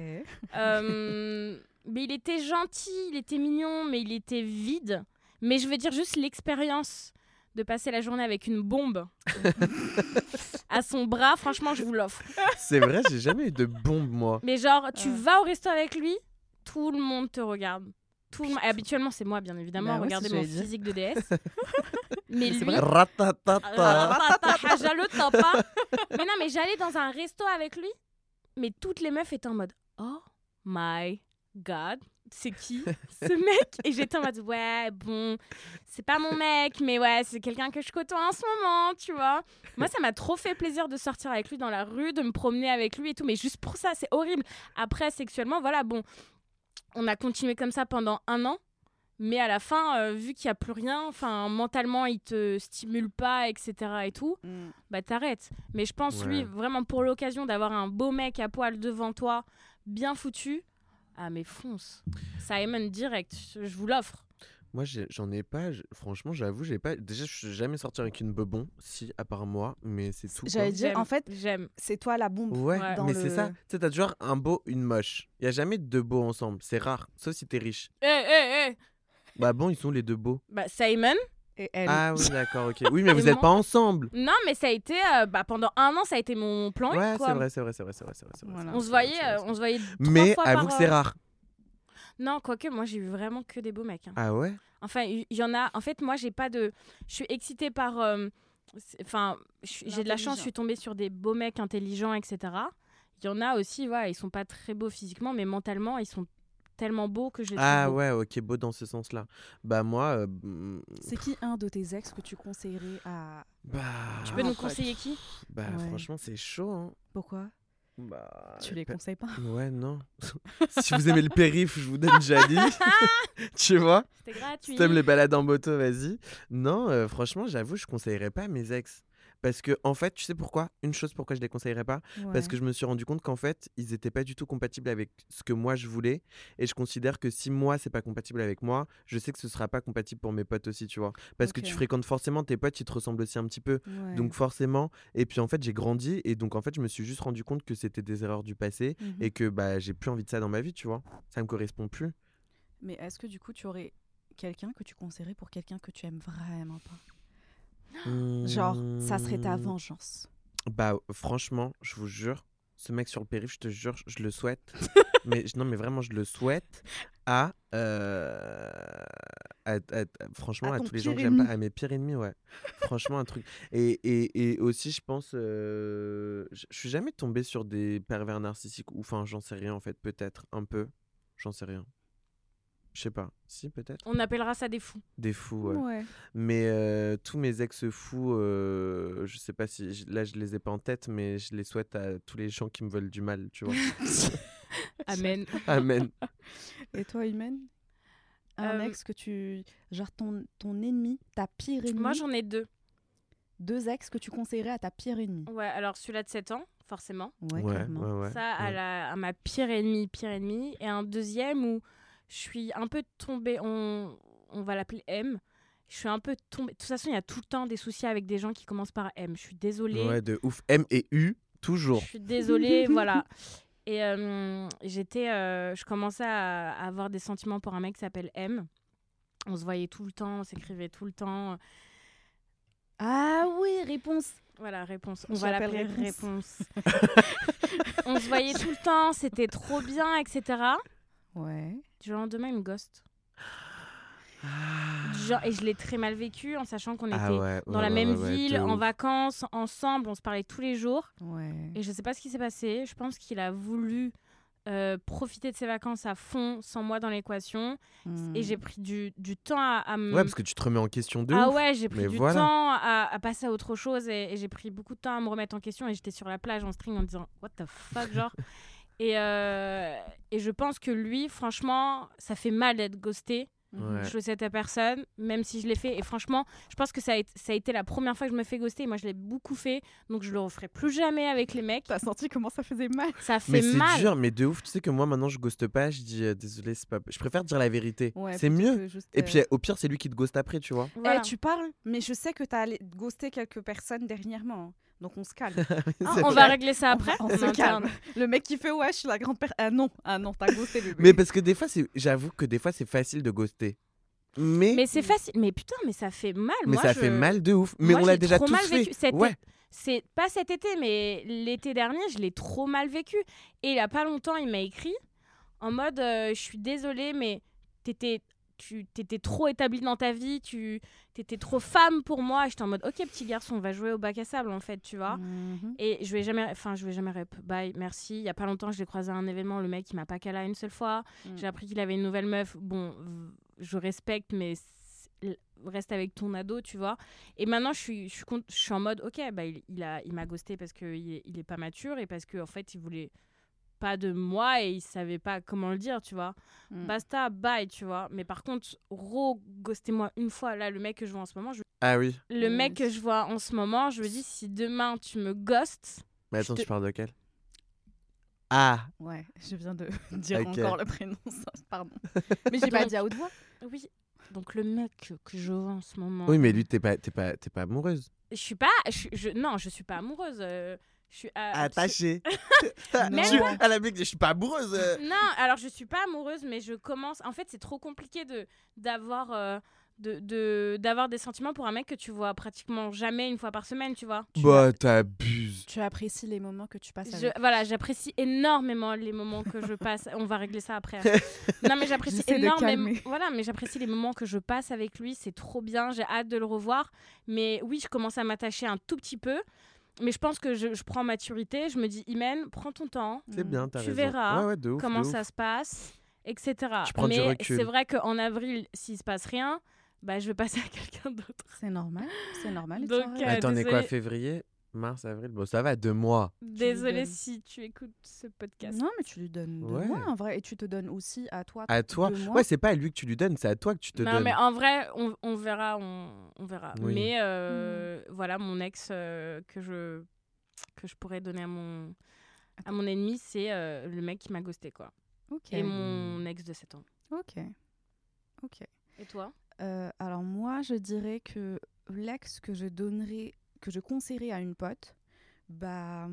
[SPEAKER 2] Euh, [laughs] mais il était gentil, il était mignon, mais il était vide. Mais je veux dire juste l'expérience de passer la journée avec une bombe [laughs] à son bras, franchement, je vous l'offre.
[SPEAKER 3] C'est vrai, j'ai jamais eu de bombe, moi.
[SPEAKER 2] Mais genre, tu vas au resto avec lui, tout le monde te regarde. Tout le monde- et habituellement, c'est moi, bien évidemment.
[SPEAKER 1] Bah ouais,
[SPEAKER 2] Regardez mon physique de déesse. [laughs] mais
[SPEAKER 1] C'est
[SPEAKER 2] lui,
[SPEAKER 1] vrai.
[SPEAKER 3] Ratatata.
[SPEAKER 2] Ratata, le. Mais non, mais j'allais dans un resto avec lui, mais toutes les meufs étaient en mode Oh my god, c'est qui [laughs] ce mec? Et j'étais en mode Ouais, bon, c'est pas mon mec, mais ouais, c'est quelqu'un que je côtoie en ce moment, tu vois. Moi, ça m'a trop fait plaisir de sortir avec lui dans la rue, de me promener avec lui et tout, mais juste pour ça, c'est horrible. Après, sexuellement, voilà, bon, on a continué comme ça pendant un an. Mais à la fin, euh, vu qu'il n'y a plus rien, enfin mentalement il te stimule pas, etc. et tout,
[SPEAKER 1] Mm.
[SPEAKER 2] bah t'arrêtes. Mais je pense, lui, vraiment pour l'occasion d'avoir un beau mec à poil devant toi, bien foutu, ah mais fonce. Simon direct, je je vous l'offre.
[SPEAKER 3] Moi, j'en ai pas. Franchement, j'avoue, j'ai pas. Déjà, je suis jamais sorti avec une bebon, si, à part moi, mais c'est tout.
[SPEAKER 1] J'allais dire, en fait,
[SPEAKER 2] j'aime.
[SPEAKER 1] c'est toi la bombe.
[SPEAKER 3] Ouais,
[SPEAKER 2] Ouais.
[SPEAKER 1] dans
[SPEAKER 3] mais c'est ça. Tu sais, t'as toujours un beau, une moche. Il y a jamais deux beaux ensemble. C'est rare, sauf si t'es riche.
[SPEAKER 2] Eh, eh, eh
[SPEAKER 3] Bah bon, ils sont les deux beaux.
[SPEAKER 2] Bah Simon
[SPEAKER 1] Et elle.
[SPEAKER 3] Ah oui, d'accord, ok. Oui, mais [laughs] vous êtes
[SPEAKER 2] moi
[SPEAKER 3] pas ensemble.
[SPEAKER 2] Non, mais ça a été, euh, bah pendant un an, ça a été mon plan
[SPEAKER 3] Ouais, c'est vrai, c'est vrai, c'est vrai, c'est vrai, c'est vrai.
[SPEAKER 1] Voilà.
[SPEAKER 2] On se voyait, euh, on se voyait trois
[SPEAKER 3] Mais
[SPEAKER 2] fois
[SPEAKER 3] avoue
[SPEAKER 2] par,
[SPEAKER 3] que c'est
[SPEAKER 2] euh,
[SPEAKER 3] rare.
[SPEAKER 2] Non, quoique, moi j'ai eu vraiment que des beaux mecs. hein.
[SPEAKER 3] Ah ouais?
[SPEAKER 2] Enfin, il y, en a. En fait, moi, j'ai pas de. Je suis excitée par. euh, c'est- Enfin, j'ai de la chance, je suis tombée sur des beaux mecs intelligents, etc. Il y en a aussi, voilà, ils sont pas très beaux physiquement, mais mentalement, ils sont tellement beaux que je
[SPEAKER 3] Ah ouais, ok, beau dans ce sens-là. Bah moi, euh, mm,
[SPEAKER 1] C'est qui un de tes ex que tu conseillerais à.
[SPEAKER 3] bah,
[SPEAKER 2] Tu peux nous
[SPEAKER 1] pote.
[SPEAKER 2] conseiller qui?
[SPEAKER 3] Bah
[SPEAKER 1] Ouais.
[SPEAKER 3] franchement, c'est chaud. Hein.
[SPEAKER 1] Pourquoi?
[SPEAKER 3] Bah,
[SPEAKER 1] Tu les conseilles pas?
[SPEAKER 3] Ouais, non. [laughs] si vous aimez le périph, je vous donne Jali. [laughs] tu vois?
[SPEAKER 2] C'était gratuit.
[SPEAKER 3] Si t'aimes les balades en moto, vas-y. Non, euh, franchement, j'avoue, je conseillerais pas à mes ex. Parce que, en fait, tu sais pourquoi? Une chose pourquoi je les conseillerais pas Parce que je me suis rendu compte qu'en fait, ils étaient pas du tout compatibles avec ce que moi je voulais. Et je considère que si moi, c'est pas compatible avec moi, je sais que ce sera pas compatible pour mes potes aussi, tu vois? Parce que tu fréquentes forcément tes potes, ils te ressemblent aussi un petit peu.
[SPEAKER 1] Ouais.
[SPEAKER 3] Donc, forcément. Et puis, en fait, j'ai grandi. Et donc, en fait, je me suis juste rendu compte que c'était des erreurs du passé.
[SPEAKER 1] Mhm.
[SPEAKER 3] Et que bah, j'ai plus envie de ça dans ma vie, tu vois? Ça me correspond plus.
[SPEAKER 1] Mais est-ce que du coup, tu aurais quelqu'un que tu conseillerais pour quelqu'un que tu aimes vraiment pas? Genre, ça serait ta
[SPEAKER 3] Hmm.
[SPEAKER 1] vengeance.
[SPEAKER 3] Bah, franchement, je vous jure, ce mec sur le périph', je te jure, je le souhaite. [laughs] mais non, mais vraiment, je le souhaite à, euh, à- à- à- franchement,
[SPEAKER 1] À
[SPEAKER 3] tous les gens que j'aime pas, à mes pires ennemis, ouais. franchement, un truc. Et, et, et aussi, je pense, euh, je suis jamais tombé sur des pervers narcissiques, ou enfin, j'en sais rien en fait, peut-être, un peu, j'en sais rien. Je sais pas, si, peut-être.
[SPEAKER 2] On appellera ça des fous.
[SPEAKER 3] Des fous, ouais.
[SPEAKER 1] Ouais.
[SPEAKER 3] Mais euh, tous mes ex-fous, euh, je sais pas si. Là, je les ai pas en tête, mais je les souhaite à tous les gens qui me veulent du mal, tu vois. [laughs]
[SPEAKER 2] Amen. [laughs]
[SPEAKER 3] Amen.
[SPEAKER 1] Et toi, Imen? Un
[SPEAKER 2] Euh,
[SPEAKER 1] ex que tu. Genre ton, ton ennemi, ta pire ennemie?
[SPEAKER 2] Moi, j'en ai deux.
[SPEAKER 1] Deux ex que tu conseillerais à ta pire ennemie?
[SPEAKER 2] Ouais, alors celui-là de 7 ans, forcément.
[SPEAKER 1] Ouais,
[SPEAKER 3] Ouais,
[SPEAKER 1] clairement.
[SPEAKER 3] ouais, ouais.
[SPEAKER 2] ça, à, la- à ma pire ennemie, pire ennemie. Et un deuxième où je suis un peu tombée, on, on va l'appeler M. Je suis un peu tombée. De toute façon, il y a tout le temps des soucis avec des gens qui commencent par M. Je suis désolée.
[SPEAKER 3] Ouais, de ouf. M et U, toujours.
[SPEAKER 2] Je suis désolée, [laughs] voilà. Et euh, j'étais, euh, je commençais à, à avoir des sentiments pour un mec qui s'appelle M. On se voyait tout le temps, on s'écrivait tout le temps.
[SPEAKER 1] Ah oui, réponse.
[SPEAKER 2] Voilà, réponse.
[SPEAKER 1] On
[SPEAKER 2] va l'appeler
[SPEAKER 1] réponse.
[SPEAKER 2] réponse. [laughs] on se voyait tout le temps, c'était trop bien, etc.
[SPEAKER 1] Ouais.
[SPEAKER 2] Du jour au lendemain, il me ghost. Genre- et je l'ai très mal vécu en sachant qu'on était
[SPEAKER 3] Ah ouais,
[SPEAKER 2] dans
[SPEAKER 3] ouais,
[SPEAKER 2] la
[SPEAKER 3] ouais,
[SPEAKER 2] même ville, en vacances, ensemble, on se parlait tous les jours.
[SPEAKER 1] Ouais.
[SPEAKER 2] Et je sais pas ce qui s'est passé. Je pense qu'il a voulu euh, profiter de ses vacances à fond sans moi dans l'équation.
[SPEAKER 1] Hmm.
[SPEAKER 2] Et j'ai pris du, du temps à, à me.
[SPEAKER 3] Ouais, parce que tu te remets en question de
[SPEAKER 2] ah
[SPEAKER 3] ouf.
[SPEAKER 2] ouais, j'ai pris du
[SPEAKER 3] voilà.
[SPEAKER 2] temps à, à passer à autre chose et, et j'ai pris beaucoup de temps à me remettre en question. Et j'étais sur la plage en string en disant What the fuck, genre. [laughs] et, euh, et je pense que lui, franchement, ça fait mal d'être ghosté.
[SPEAKER 3] Ouais.
[SPEAKER 2] Je souhaite à personne, même si je l'ai fait. Et franchement, je pense que ça a, été, ça a été la première fois que je me fais ghoster. Et moi, je l'ai beaucoup fait. Donc, je le referai plus jamais avec les mecs.
[SPEAKER 1] T'as senti comment ça faisait mal
[SPEAKER 2] Ça fait
[SPEAKER 3] Mais c'est
[SPEAKER 2] mal.
[SPEAKER 3] dur, mais de ouf. Tu sais que moi, maintenant, je ghoste pas. Je dis euh, désolé, c'est pas. Je préfère dire la vérité.
[SPEAKER 1] Ouais,
[SPEAKER 3] c'est mieux. Et
[SPEAKER 1] euh,
[SPEAKER 3] puis, au pire, c'est lui qui te ghost après, tu vois.
[SPEAKER 2] Voilà.
[SPEAKER 1] Eh, tu parles, mais je sais que t'as ghoster quelques personnes dernièrement. Donc on se calme. [laughs]
[SPEAKER 2] Ah, on va régler ça après.
[SPEAKER 1] on se calme. Le mec qui fait ouais, je suis la grande personne. Ah non, ah non, t'as ghosté bébé.
[SPEAKER 3] Mais parce que des fois, c'est. J'avoue que des fois, c'est facile de ghoster. Mais.
[SPEAKER 2] Mais c'est facile. Mais putain, mais ça fait mal.
[SPEAKER 3] mais
[SPEAKER 2] Moi,
[SPEAKER 3] ça
[SPEAKER 2] je-
[SPEAKER 3] fait mal de ouf. Mais
[SPEAKER 2] Moi,
[SPEAKER 3] on l'a déjà
[SPEAKER 2] trop
[SPEAKER 3] tous
[SPEAKER 2] mal
[SPEAKER 3] fait.
[SPEAKER 2] vécu. Cet
[SPEAKER 3] Ouais.
[SPEAKER 2] C'est pas cet été, mais l'été dernier, je l'ai trop mal vécu. Et il y a pas longtemps, il m'a écrit en mode euh, Je suis désolée, mais t'étais. Tu t'étais trop établi dans ta vie, tu t'étais trop femme pour moi. J'étais en mode ok petit garçon, on va jouer au bac à sable en fait, tu vois.
[SPEAKER 1] Mhm.
[SPEAKER 2] Et je vais jamais, enfin je vais jamais rep. Bye, merci. Il y a pas longtemps, je l'ai croisé à un événement, le mec il m'a pas cala une seule fois.
[SPEAKER 1] Mm.
[SPEAKER 2] J'ai appris qu'il avait une nouvelle meuf. Bon, je respecte, mais reste avec ton ado, tu vois. Et maintenant, je suis, je suis, cont- je suis en mode, ok, bah il, il a, il m'a ghosté parce qu'il est, il est pas mature et parce qu'en en fait, il voulait pas de moi et il savait pas comment le dire, tu vois.
[SPEAKER 1] Mm.
[SPEAKER 2] Basta, bye, tu vois. Mais par contre, re-ghostez-moi une fois. Là, le mec que je vois en ce moment, je-
[SPEAKER 3] Ah oui.
[SPEAKER 2] le
[SPEAKER 1] Oui.
[SPEAKER 2] mec que je vois en ce moment, je me dis, si demain tu me ghostes,
[SPEAKER 3] Mais attends,
[SPEAKER 2] te-
[SPEAKER 3] tu parles de quel? Ah
[SPEAKER 1] Ouais, je viens de [laughs] dire encore le prénom, ça, pardon. [laughs] Mais j'ai pas dit à haute voix.
[SPEAKER 2] oui. Donc le mec que- je vois en ce moment.
[SPEAKER 3] Oui, mais lui, t'es pas, t'es pas, t'es pas amoureuse.
[SPEAKER 2] Je suis pas. Je, suis- je- non, je suis pas amoureuse. euh, je suis euh,
[SPEAKER 3] Attachée.
[SPEAKER 1] Non.
[SPEAKER 3] Tu- à la je suis pas amoureuse. euh.
[SPEAKER 2] Non, alors je suis pas amoureuse, mais je commence. En fait, c'est trop compliqué de d'avoir euh, de de- d'avoir des sentiments pour un mec que tu vois pratiquement jamais une fois par semaine, tu vois. Tu
[SPEAKER 3] Bah, t'abuses.
[SPEAKER 1] Tu apprécies les moments que tu passes
[SPEAKER 2] Je,
[SPEAKER 1] avec.
[SPEAKER 2] voilà, j'apprécie énormément les moments que je passe. [laughs] On va régler ça après. [laughs] Non, mais j'apprécie énormément. Voilà, mais j'apprécie les moments que je passe avec lui. C'est trop bien. J'ai hâte de le revoir. Mais oui, je commence à m'attacher un tout petit peu. Mais je pense que je, je prends maturité. Je me dis, Imen, prends ton temps.
[SPEAKER 3] C'est bien, t'as
[SPEAKER 2] Tu
[SPEAKER 3] raison.
[SPEAKER 2] verras
[SPEAKER 3] Ouais, ouais, de ouf,
[SPEAKER 2] comment
[SPEAKER 3] de
[SPEAKER 2] ça se passe, etc.
[SPEAKER 3] Prends
[SPEAKER 2] Mais c'est vrai qu'en avril, s'il se passe rien, bah, je vais passer à [laughs] quelqu'un d'autre.
[SPEAKER 1] C'est normal, c'est normal.
[SPEAKER 2] Donc, euh,
[SPEAKER 3] Attends, on est quoi, février? Mars, avril. Bon, ça va, deux mois.
[SPEAKER 2] Désolée
[SPEAKER 1] donnes.
[SPEAKER 2] si tu écoutes ce podcast.
[SPEAKER 1] Non, mais tu lui donnes deux
[SPEAKER 3] Ouais.
[SPEAKER 1] mois en vrai. Et tu te donnes aussi à toi.
[SPEAKER 3] À toi.
[SPEAKER 1] deux mois.
[SPEAKER 3] Ouais, c'est pas à lui que tu lui donnes, c'est à toi que tu te
[SPEAKER 2] non,
[SPEAKER 3] donnes.
[SPEAKER 2] mais en vrai, on, on verra, on, on verra.
[SPEAKER 3] Oui.
[SPEAKER 2] Mais euh, voilà, mon ex euh, que je que je pourrais donner à mon à mon ennemi, c'est euh, le mec qui m'a ghosté quoi.
[SPEAKER 1] Ok.
[SPEAKER 2] Et mon ex de 7 ans.
[SPEAKER 1] Ok. Ok.
[SPEAKER 2] Et toi?
[SPEAKER 1] Euh, alors moi, je dirais que l'ex que je donnerais, que je conseillerais à une pote, bah,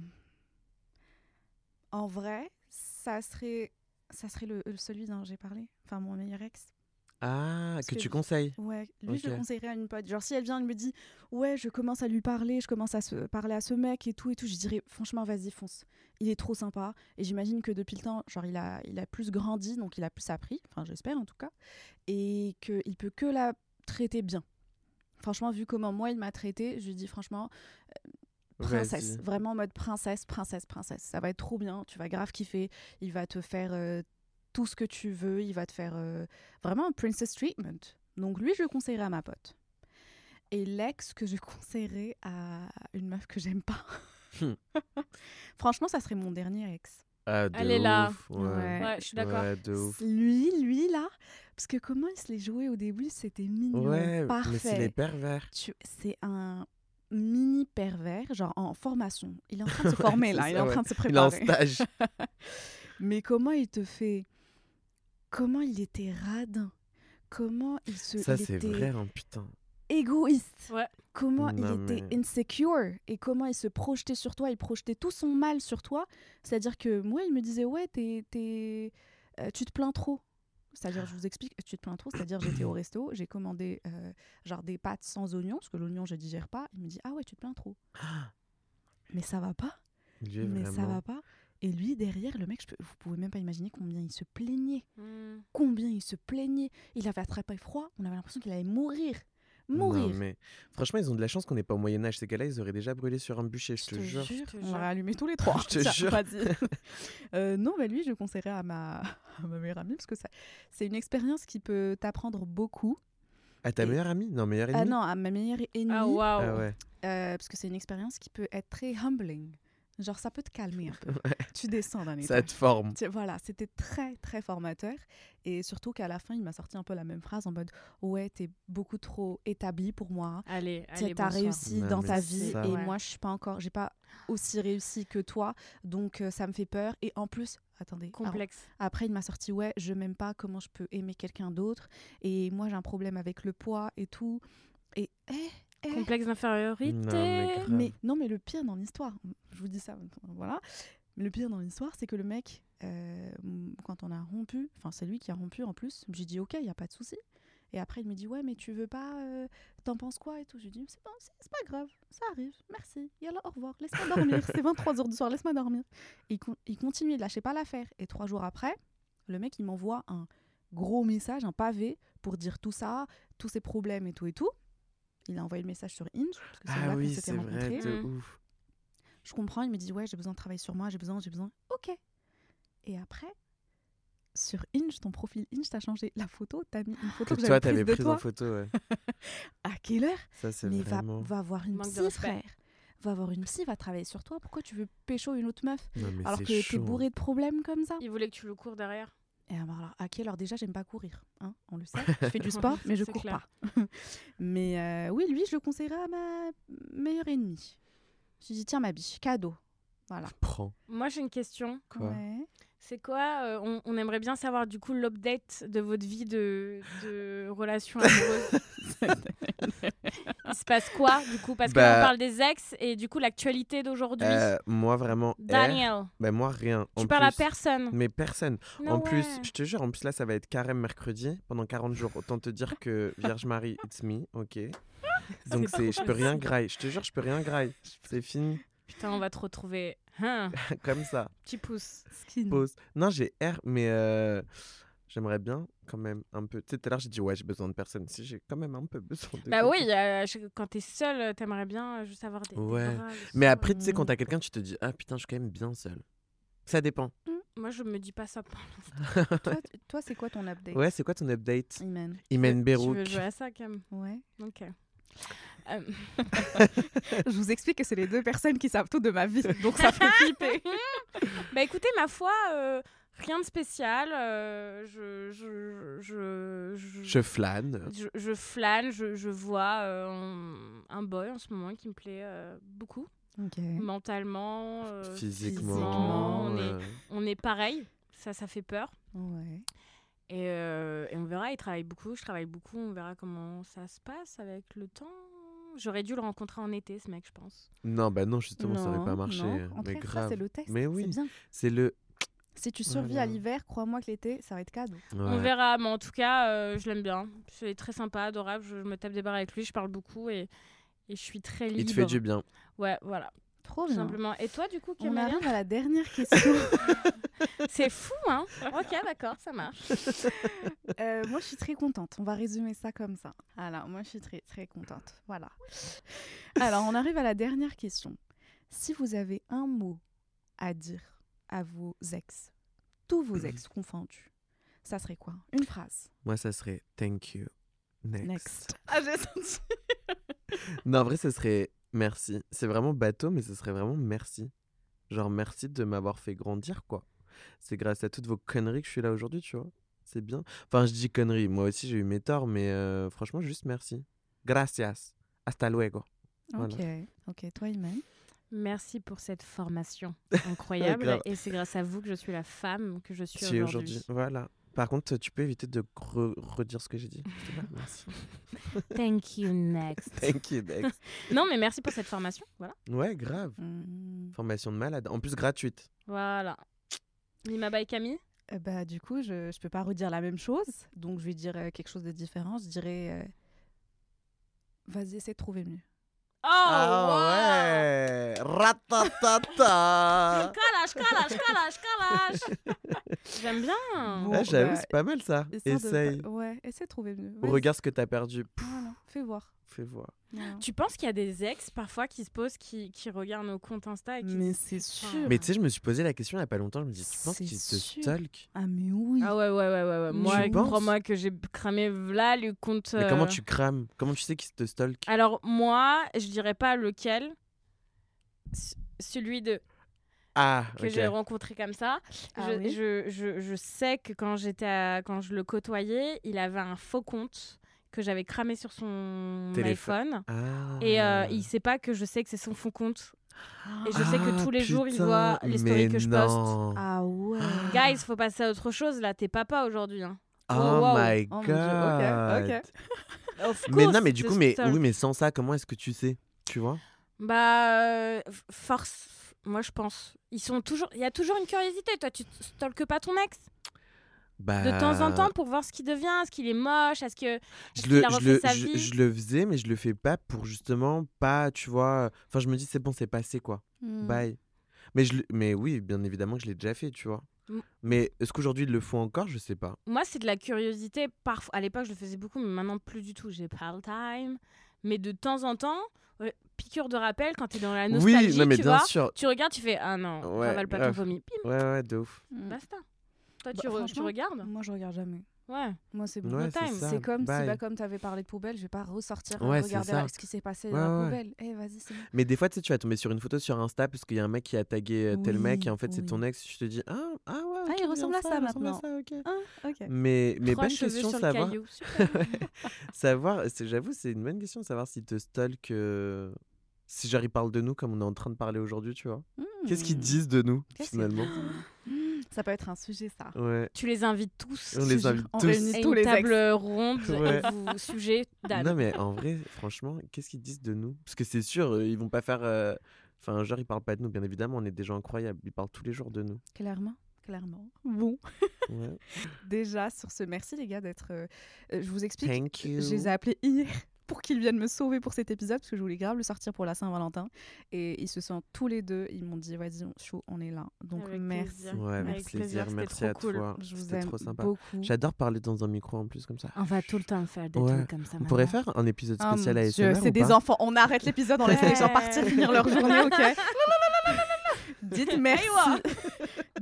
[SPEAKER 1] en vrai, ça serait, ça serait le, celui dont j'ai parlé, enfin mon meilleur ex.
[SPEAKER 3] Ah, que
[SPEAKER 1] que
[SPEAKER 3] tu
[SPEAKER 1] lui-
[SPEAKER 3] conseilles.
[SPEAKER 1] Ouais, lui je le conseillerais à une pote. Genre si elle vient, elle me dit, ouais, je commence à lui parler, je commence à se parler à ce mec et tout et tout, je dirais franchement vas-y fonce. Il est trop sympa et j'imagine que depuis le temps, genre il a, il a plus grandi, donc il a plus appris, enfin j'espère en tout cas, et qu'il peut que la traiter bien. Franchement, vu comment moi il m'a traité, je lui dis franchement, princesse,
[SPEAKER 3] Vas-y.
[SPEAKER 1] vraiment en mode princesse, princesse, princesse. Ça va être trop bien, tu vas grave kiffer. Il va te faire euh, tout ce que tu veux, il va te faire euh, vraiment un princess treatment. Donc lui, je le conseillerais à ma pote. Et l'ex que je [laughs] conseillerais à une meuf que j'aime pas.
[SPEAKER 3] Hmm. [laughs]
[SPEAKER 1] Franchement, ça serait mon dernier ex.
[SPEAKER 3] Ah, de
[SPEAKER 2] Elle est là.
[SPEAKER 3] ouf, Ouais.
[SPEAKER 1] Ouais.
[SPEAKER 2] Ouais, je suis d'accord.
[SPEAKER 3] Ouais, de ouf.
[SPEAKER 1] Lui, lui là, parce que comment il se les jouait au début, c'était mignon,
[SPEAKER 3] Ouais,
[SPEAKER 1] parfait.
[SPEAKER 3] mais c'est les pervers.
[SPEAKER 1] Tu- C'est un mini pervers, genre en formation. Il est en train de se [laughs] former là, il est en
[SPEAKER 3] ouais.
[SPEAKER 1] train de se
[SPEAKER 3] Il est en
[SPEAKER 1] préparer.
[SPEAKER 3] stage. [laughs]
[SPEAKER 1] Mais comment il te fait Comment il était radin? Comment il se
[SPEAKER 3] Ça, c'est
[SPEAKER 1] était
[SPEAKER 3] vrai, hein, putain.
[SPEAKER 1] égoïste
[SPEAKER 2] Ouais.
[SPEAKER 1] Comment
[SPEAKER 3] Non,
[SPEAKER 1] il était
[SPEAKER 3] mais-
[SPEAKER 1] insecure et comment il se projetait sur toi, il projetait tout son mal sur toi. C'est-à-dire que moi, il me disait ouais, t'es, t'es- euh, tu te plains trop. C'est-à-dire, je vous explique, tu te plains trop. C'est-à-dire, j'étais au resto, j'ai commandé euh, genre des pâtes sans oignon parce que l'oignon je digère pas. Il me dit ah ouais, tu te plains trop. [gasps] Mais ça va pas.
[SPEAKER 3] Est
[SPEAKER 1] Mais ça
[SPEAKER 3] vraiment...
[SPEAKER 1] va pas. Et lui, derrière, le mec, je peux- vous pouvez même pas imaginer combien il se plaignait.
[SPEAKER 2] Hmm.
[SPEAKER 1] Combien il se plaignait. Il avait attrapé froid. On avait l'impression qu'il allait mourir. Mourir.
[SPEAKER 3] Non, mais franchement, ils ont de la chance qu'on n'est pas au Moyen-Âge. Ces gars-là, ils auraient déjà brûlé sur un bûcher, je te jure.
[SPEAKER 1] On tous les trois. [laughs]
[SPEAKER 3] Je te jure. [laughs]
[SPEAKER 1] Euh, non, mais lui, je le conseillerais à ma, [laughs] à ma meilleure amie parce que ça, c'est une expérience qui peut t'apprendre beaucoup.
[SPEAKER 3] À ta
[SPEAKER 1] Et-
[SPEAKER 3] meilleure amie? Non, meilleure
[SPEAKER 1] Ah
[SPEAKER 3] ennemie?
[SPEAKER 1] non, à ma meilleure ennemie.
[SPEAKER 2] Ah waouh.
[SPEAKER 3] Ah ouais.
[SPEAKER 1] euh, parce que c'est une expérience qui peut être très humbling. Genre, ça peut te calmer un peu. [laughs]
[SPEAKER 3] Ouais.
[SPEAKER 1] Tu descends d'un
[SPEAKER 3] Ça
[SPEAKER 1] étage.
[SPEAKER 3] te forme.
[SPEAKER 1] Tu- Voilà, c'était très très formateur et surtout qu'à la fin il m'a sorti un peu la même phrase en mode ouais t'es beaucoup trop établi pour moi,
[SPEAKER 2] Allez,
[SPEAKER 1] Tu
[SPEAKER 2] allez,
[SPEAKER 1] t'as réussi
[SPEAKER 3] Non,
[SPEAKER 1] dans ta vie
[SPEAKER 3] ça-
[SPEAKER 1] et
[SPEAKER 2] Ouais.
[SPEAKER 1] moi je suis pas encore, j'ai pas aussi réussi que toi donc euh, ça me fait peur et en plus attendez alors,
[SPEAKER 2] Complexe.
[SPEAKER 1] après il m'a sorti ouais je m'aime pas comment je peux aimer quelqu'un d'autre et moi j'ai un problème avec le poids et tout et eh,
[SPEAKER 2] Complexe d'infériorité.
[SPEAKER 3] Non, mais
[SPEAKER 1] non, mais le pire dans l'histoire, je vous dis ça, voilà. Mais le pire dans l'histoire, c'est que le mec, euh, quand on a rompu, enfin c'est lui qui a rompu en plus, j'ai dit ok, il y a pas de souci. Et après il me dit ouais, mais tu veux pas, euh, t'en penses quoi et tout. J'ai dit c'est pas, c'est pas grave, ça arrive, merci. Et alors au revoir, laisse-moi dormir. [laughs] c'est 23 h du soir, laisse-moi dormir. Et il, con- il continue, il lâchait pas l'affaire. Et trois jours après, le mec il m'envoie un gros message, un pavé pour dire tout ça, tous ses problèmes et tout et tout. Il a envoyé le message sur Inge, parce que c'est là
[SPEAKER 3] Ah
[SPEAKER 1] qu'on
[SPEAKER 3] oui,
[SPEAKER 1] s'était
[SPEAKER 3] vrai, de
[SPEAKER 2] Mm.
[SPEAKER 3] ouf.
[SPEAKER 1] Je comprends, il me dit ouais, j'ai besoin de travailler sur moi, j'ai besoin, j'ai besoin. Ok. Et après, sur Inge, ton profil Inge, t'as changé la photo, t'as mis une photo
[SPEAKER 3] Que
[SPEAKER 1] que,
[SPEAKER 3] toi,
[SPEAKER 1] j'avais
[SPEAKER 3] t'avais
[SPEAKER 1] prise de
[SPEAKER 3] prise en
[SPEAKER 1] toi.
[SPEAKER 3] photo, ouais. [laughs]
[SPEAKER 1] À quelle heure
[SPEAKER 3] Ça, c'est
[SPEAKER 1] Mais va,
[SPEAKER 3] vraiment...
[SPEAKER 1] va voir une
[SPEAKER 2] Manque
[SPEAKER 1] psy, frère. Va voir une psy, va travailler sur toi. Pourquoi tu veux pécho une autre meuf
[SPEAKER 3] Non,
[SPEAKER 1] alors que t'es bourré de problèmes comme ça?
[SPEAKER 2] Il voulait que tu le cours derrière.
[SPEAKER 1] Et alors, alors, à quelle heure déjà j'aime pas courir hein On le sait. [laughs] Je fais du sport, mais je cours
[SPEAKER 2] clair.
[SPEAKER 1] pas. [laughs] mais euh, oui, lui, je le conseillerais à ma meilleure ennemie. Je lui dis tiens ma biche, cadeau. Voilà.
[SPEAKER 3] Prends.
[SPEAKER 2] Moi, j'ai une question.
[SPEAKER 3] Quoi
[SPEAKER 1] Ouais.
[SPEAKER 2] C'est quoi euh, on, on aimerait bien savoir du coup l'update de votre vie de, de relation amoureuse? [laughs] Il se passe quoi du coup? Parce que
[SPEAKER 3] Bah-
[SPEAKER 2] parle des ex et du coup l'actualité d'aujourd'hui?
[SPEAKER 3] Euh, moi, vraiment, R,
[SPEAKER 2] Daniel,
[SPEAKER 3] ben moi, rien.
[SPEAKER 2] tu
[SPEAKER 3] En
[SPEAKER 2] parles à
[SPEAKER 3] plus-
[SPEAKER 2] personne.
[SPEAKER 3] Mais personne.
[SPEAKER 2] No
[SPEAKER 3] en plus, je te jure, en plus là, ça va être carême mercredi pendant 40 jours. Autant te dire que Vierge Marie, it's me, ok? [laughs] Donc
[SPEAKER 2] C'est
[SPEAKER 3] je peux rien grailler. Je te jure, je peux rien grailler. C'est fini,
[SPEAKER 2] Putain, on va te retrouver. Hein, [laughs]
[SPEAKER 3] comme ça.
[SPEAKER 2] petit pouce.
[SPEAKER 1] Skin.
[SPEAKER 3] Pause. Non, j'ai R, mais euh, j'aimerais bien quand même un peu. Tu sais, tout à l'heure, j'ai dit ouais, j'ai besoin de personne. Si j'ai quand même un peu [laughs] besoin de.
[SPEAKER 2] Bah
[SPEAKER 3] quelqu'un.
[SPEAKER 2] oui, euh, je- quand t'es seule, t'aimerais bien euh, juste avoir des, des
[SPEAKER 3] Ouais.
[SPEAKER 2] bras, des
[SPEAKER 3] Mais après, tu sais, quand t'as quelqu'un, tu te dis ah putain, je suis quand même bien seul. Ça dépend.
[SPEAKER 2] Moi, je me dis pas ça. pour [laughs]
[SPEAKER 1] Toi, t- toi, c'est quoi ton update?
[SPEAKER 3] Ouais, c'est quoi ton update?
[SPEAKER 1] Imen
[SPEAKER 3] Imen
[SPEAKER 2] Tu
[SPEAKER 3] Berouk.
[SPEAKER 2] veux jouer à ça, Cam
[SPEAKER 1] Ouais.
[SPEAKER 2] Ok. Euh, [laughs]
[SPEAKER 1] Je vous explique que c'est les deux personnes qui savent tout de ma vie, donc ça fait flipper.
[SPEAKER 2] bah écoutez, ma foi, euh, rien de spécial. euh, je, je, je, je,
[SPEAKER 3] Je flâne.
[SPEAKER 2] je- je flâne, je, je vois euh, un, boy en ce moment qui me plaît euh, beaucoup,
[SPEAKER 1] Ok.
[SPEAKER 2] mentalement, euh,
[SPEAKER 3] Physiquement.
[SPEAKER 2] on, est,
[SPEAKER 3] euh,
[SPEAKER 2] on est pareil, ça, ça fait peur.
[SPEAKER 1] Ouais.
[SPEAKER 2] Et, euh, et on verra, il travaille beaucoup, je travaille beaucoup, on verra comment ça se passe avec le temps. J'aurais dû le rencontrer en été, ce mec, je pense.
[SPEAKER 3] Non, bah non, justement, ça aurait pas marché.
[SPEAKER 1] non.
[SPEAKER 3] euh,
[SPEAKER 1] En
[SPEAKER 3] Mais grave.
[SPEAKER 1] c'est le test.
[SPEAKER 3] Mais oui.
[SPEAKER 1] C'est
[SPEAKER 3] le.
[SPEAKER 1] Si tu survis à l'hiver, crois-moi que l'été, ça va être cadeau.
[SPEAKER 2] On verra, mais en tout cas, euh, je l'aime bien. C'est très sympa, adorable, je, me tape des barres avec lui, je parle beaucoup et, et je suis très libre.
[SPEAKER 3] Il te fait du bien.
[SPEAKER 2] Ouais, voilà,
[SPEAKER 1] Trop
[SPEAKER 2] tout
[SPEAKER 1] bien.
[SPEAKER 2] simplement. Et toi, du coup,
[SPEAKER 1] On arrive à la dernière question. [laughs]
[SPEAKER 2] C'est fou, hein Ok, d'accord, ça marche. [laughs]
[SPEAKER 1] Euh, moi, je suis très contente. On va résumer ça comme ça. Alors, moi, je suis très, très contente. Voilà. Alors, on arrive à la dernière question. Si vous avez un mot à dire à vos ex, tous vos ex [clears throat] confondus, ça serait quoi? Une phrase.
[SPEAKER 3] Moi, ça serait thank you. Next.
[SPEAKER 1] Next. [laughs] Ah, j'ai senti. [laughs]
[SPEAKER 3] Non, en vrai, ce serait merci. C'est vraiment bateau, mais ce serait vraiment merci. Genre, merci de m'avoir fait grandir, quoi. C'est grâce à toutes vos conneries que je suis là aujourd'hui, tu vois. C'est bien. Enfin, je dis conneries. Moi aussi, j'ai eu mes torts, mais euh, franchement, juste merci. Gracias. Hasta luego. Voilà.
[SPEAKER 1] Ok, ok. Toi, Iman?
[SPEAKER 2] Merci pour cette formation [laughs] incroyable. Et c'est grâce à vous que je suis la femme que je suis aujourd'hui.
[SPEAKER 3] aujourd'hui. Voilà. Par contre, tu peux éviter de re- redire ce que j'ai dit. Merci. [laughs]
[SPEAKER 2] Thank you, next. [laughs]
[SPEAKER 3] Thank you, next.
[SPEAKER 2] non, mais merci pour cette formation. Voilà.
[SPEAKER 3] Ouais, grave.
[SPEAKER 1] Hmm.
[SPEAKER 3] Formation de malade. En plus, gratuite.
[SPEAKER 2] Voilà. Lima by Camille
[SPEAKER 1] Euh, bah, du coup, je ne peux pas redire la même chose. Donc, je vais dire euh, quelque chose de différent. Je dirais. euh, Vas-y, essaie de trouver mieux.
[SPEAKER 2] Oh,
[SPEAKER 3] ah
[SPEAKER 2] wow
[SPEAKER 3] ouais Ratatata
[SPEAKER 2] Calage, calage, calage, calage J'aime bien
[SPEAKER 1] Bon,
[SPEAKER 3] Ouais, J'avoue,
[SPEAKER 1] bah,
[SPEAKER 3] c'est pas mal ça. Essaye.
[SPEAKER 1] Ouais, essaie de trouver mieux.
[SPEAKER 3] Regarde ce que t'as perdu.
[SPEAKER 1] Voilà, fais voir.
[SPEAKER 3] Fais voir.
[SPEAKER 1] Voilà.
[SPEAKER 2] Tu penses qu'il y a des ex parfois qui se posent, qui, qui regardent nos comptes Insta et qui
[SPEAKER 1] Mais
[SPEAKER 2] se-
[SPEAKER 1] c'est sûr.
[SPEAKER 3] Mais tu sais, je me suis posé la question il y a pas longtemps. Je me dis, tu penses
[SPEAKER 1] C'est
[SPEAKER 3] qu'il te
[SPEAKER 1] sûr.
[SPEAKER 3] stalk
[SPEAKER 1] Ah, mais oui.
[SPEAKER 2] Ah ouais, ouais, ouais, ouais. ouais. Moi, crois-moi que j'ai cramé là le compte.
[SPEAKER 3] Mais comment
[SPEAKER 2] euh,
[SPEAKER 3] tu crames? Comment tu sais qu'il te stalk
[SPEAKER 2] Alors, moi, je dirais pas lequel. C- celui de
[SPEAKER 3] Ah,
[SPEAKER 2] que
[SPEAKER 3] ok.
[SPEAKER 2] j'ai rencontré comme ça.
[SPEAKER 1] Ah
[SPEAKER 2] je,
[SPEAKER 1] oui
[SPEAKER 2] je, je, je sais que quand j'étais à- quand je le côtoyais, il avait un faux compte que j'avais cramé sur son
[SPEAKER 3] Téléphone.
[SPEAKER 2] iPhone.
[SPEAKER 3] Ah.
[SPEAKER 2] Et euh, il sait pas que je sais que c'est son faux compte. Et je sais que
[SPEAKER 3] Ah,
[SPEAKER 2] tous les jours, il
[SPEAKER 3] putain,
[SPEAKER 2] voit les stories
[SPEAKER 3] mais
[SPEAKER 2] que je poste.
[SPEAKER 3] non.
[SPEAKER 1] Ah ouais.
[SPEAKER 2] Guys, faut passer à autre chose là. T'es papa aujourd'hui. Hein.
[SPEAKER 3] Oh,
[SPEAKER 2] Oh, wow.
[SPEAKER 3] my
[SPEAKER 1] Oh mon
[SPEAKER 3] god.
[SPEAKER 1] Dieu, ok, ok. [laughs]
[SPEAKER 2] Of
[SPEAKER 3] Mais non, mais du coup, mais oui, mais sans ça, comment est-ce que tu sais Tu vois?
[SPEAKER 2] Bah, euh, f- force. Moi, je pense. Ils sont toujours. Il y a toujours une curiosité. Toi, tu stalkes pas ton ex?
[SPEAKER 3] Bah.
[SPEAKER 2] de temps en temps pour voir ce qu'il devient, est-ce qu'il est moche, est-ce que
[SPEAKER 3] Je le,
[SPEAKER 2] qu'il a
[SPEAKER 3] je,
[SPEAKER 2] refait
[SPEAKER 3] le,
[SPEAKER 2] sa
[SPEAKER 3] je,
[SPEAKER 2] vie?
[SPEAKER 3] je le faisais, mais je le fais pas pour justement pas, tu vois. Enfin, je me dis, c'est bon, c'est passé, quoi.
[SPEAKER 1] Hmm.
[SPEAKER 3] Bye. Mais, je, mais oui, bien évidemment que je l'ai déjà fait, tu vois.
[SPEAKER 2] Mm.
[SPEAKER 3] Mais est-ce qu'aujourd'hui ils le font encore? Je sais pas.
[SPEAKER 2] Moi, c'est de la curiosité. Parfois, à l'époque, je le faisais beaucoup, mais maintenant plus du tout. J'ai pas le time. Mais de temps en temps, piqûre de rappel quand t'es dans la nostalgie,
[SPEAKER 3] oui, non, mais
[SPEAKER 2] tu
[SPEAKER 3] bien
[SPEAKER 2] vois.
[SPEAKER 3] sûr.
[SPEAKER 2] Tu regardes, tu fais ah non,
[SPEAKER 3] Ouais,
[SPEAKER 2] pas ton vomi,
[SPEAKER 3] Ouais, ouais, de ouf.
[SPEAKER 2] Basta. Toi,
[SPEAKER 1] Bah,
[SPEAKER 2] tu, re- tu
[SPEAKER 1] franchement,
[SPEAKER 2] regardes?
[SPEAKER 1] Moi, je regarde jamais.
[SPEAKER 2] Ouais.
[SPEAKER 1] Moi, c'est bon.
[SPEAKER 3] Ouais,
[SPEAKER 2] time.
[SPEAKER 3] ça.
[SPEAKER 1] C'est comme si,
[SPEAKER 3] Bye.
[SPEAKER 1] bah, comme tu avais parlé de poubelle, je vais pas ressortir
[SPEAKER 3] Ouais,
[SPEAKER 1] regarder
[SPEAKER 3] ça.
[SPEAKER 1] ce qui s'est passé
[SPEAKER 3] Ouais,
[SPEAKER 1] dans la
[SPEAKER 3] ouais.
[SPEAKER 1] poubelle. Eh, vas-y.
[SPEAKER 3] Mais des fois, tu sais, tu vas tomber sur une photo sur Insta parce qu'il y a un mec qui a tagué euh, tel mec et en fait, c'est ton ex. Je te dis, ah, ah ouais.
[SPEAKER 1] Ah, il ressemble à ça
[SPEAKER 3] il ressemble à
[SPEAKER 1] maintenant.
[SPEAKER 3] ça, ok.
[SPEAKER 1] Ah, ok.
[SPEAKER 3] Mais, mais bonne question, savoir. [laughs] savoir c'est- J'avoue, c'est une bonne question de savoir s'il te stalk. euh, Si genre, ils parlent de nous comme on est en train de parler aujourd'hui, tu vois. Qu'est-ce qu'ils
[SPEAKER 1] Hmm.
[SPEAKER 3] disent de nous, finalement?
[SPEAKER 1] Ça peut être un sujet, ça.
[SPEAKER 3] Ouais.
[SPEAKER 2] tu les invites tous.
[SPEAKER 3] On les invite
[SPEAKER 1] on
[SPEAKER 3] tous.
[SPEAKER 1] réunit
[SPEAKER 2] Et
[SPEAKER 1] tous
[SPEAKER 2] une
[SPEAKER 1] les ex.
[SPEAKER 2] table ronde
[SPEAKER 3] Ouais.
[SPEAKER 2] et vous sujet.
[SPEAKER 3] Non, mais en vrai, franchement, qu'est-ce qu'ils disent de nous? Parce que c'est sûr, euh, ils vont pas faire. euh, Enfin, genre, ils parlent pas de nous, bien évidemment, on est des gens incroyables. Ils parlent tous les jours de nous.
[SPEAKER 1] Clairement. Clairement. Bon.
[SPEAKER 3] Ouais. [laughs]
[SPEAKER 1] Déjà, sur ce, merci les gars d'être. euh, euh, je vous explique.
[SPEAKER 3] Thank you.
[SPEAKER 1] Je les ai appelés hier pour qu'ils viennent me sauver pour cet épisode parce que je voulais grave le sortir pour la Saint-Valentin. Et ils se sont tous les deux, ils m'ont dit vas-y, on- chaud, on est là. Donc
[SPEAKER 2] Avec
[SPEAKER 1] merci.
[SPEAKER 2] plaisir.
[SPEAKER 3] Ouais, avec
[SPEAKER 2] Avec
[SPEAKER 3] plaisir,
[SPEAKER 2] plaisir,
[SPEAKER 3] merci
[SPEAKER 2] trop
[SPEAKER 3] à
[SPEAKER 2] cool.
[SPEAKER 3] toi.
[SPEAKER 1] Je vous
[SPEAKER 3] C'était
[SPEAKER 1] aime
[SPEAKER 3] trop sympa.
[SPEAKER 1] beaucoup.
[SPEAKER 3] J'adore parler dans un micro en plus comme ça.
[SPEAKER 2] On va tout le temps faire des
[SPEAKER 3] Ouais.
[SPEAKER 2] trucs comme ça.
[SPEAKER 3] On pourrait faire un épisode
[SPEAKER 1] Ah,
[SPEAKER 3] spécial
[SPEAKER 1] mon
[SPEAKER 3] à ASMR
[SPEAKER 1] c'est des enfants. On arrête l'épisode, on laisse les gens partir finir leur journée, ok [laughs] Dites merci.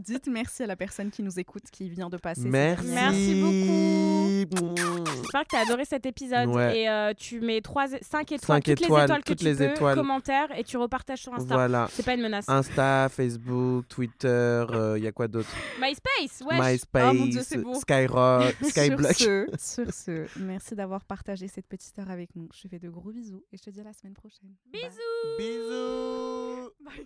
[SPEAKER 1] Dites merci à la personne qui nous écoute, qui vient de passer.
[SPEAKER 3] Merci.
[SPEAKER 2] Merci
[SPEAKER 3] beaucoup.
[SPEAKER 2] j'espère que tu as adoré cet épisode.
[SPEAKER 3] Ouais.
[SPEAKER 2] Et euh, tu mets 3, 5 étoiles,
[SPEAKER 3] Cinq
[SPEAKER 2] toutes les
[SPEAKER 3] étoiles,
[SPEAKER 2] étoiles que
[SPEAKER 3] toutes
[SPEAKER 2] tu
[SPEAKER 3] les
[SPEAKER 2] peux,
[SPEAKER 3] étoiles.
[SPEAKER 2] commentaires, et tu repartages sur Insta.
[SPEAKER 3] Voilà.
[SPEAKER 2] C'est pas une menace.
[SPEAKER 3] Insta, Facebook, Twitter, il y a quoi d'autre?
[SPEAKER 2] MySpace, wesh.
[SPEAKER 3] MySpace,
[SPEAKER 1] Oh mon Dieu, c'est beau.
[SPEAKER 3] Skyrock, Skyblock. [laughs]
[SPEAKER 1] Sur ce, [laughs] sur ce, merci d'avoir partagé cette petite heure avec nous. Je te fais de gros bisous et je te dis à la semaine prochaine. Bye.
[SPEAKER 2] Bisous.
[SPEAKER 3] Bisous.
[SPEAKER 1] Bye,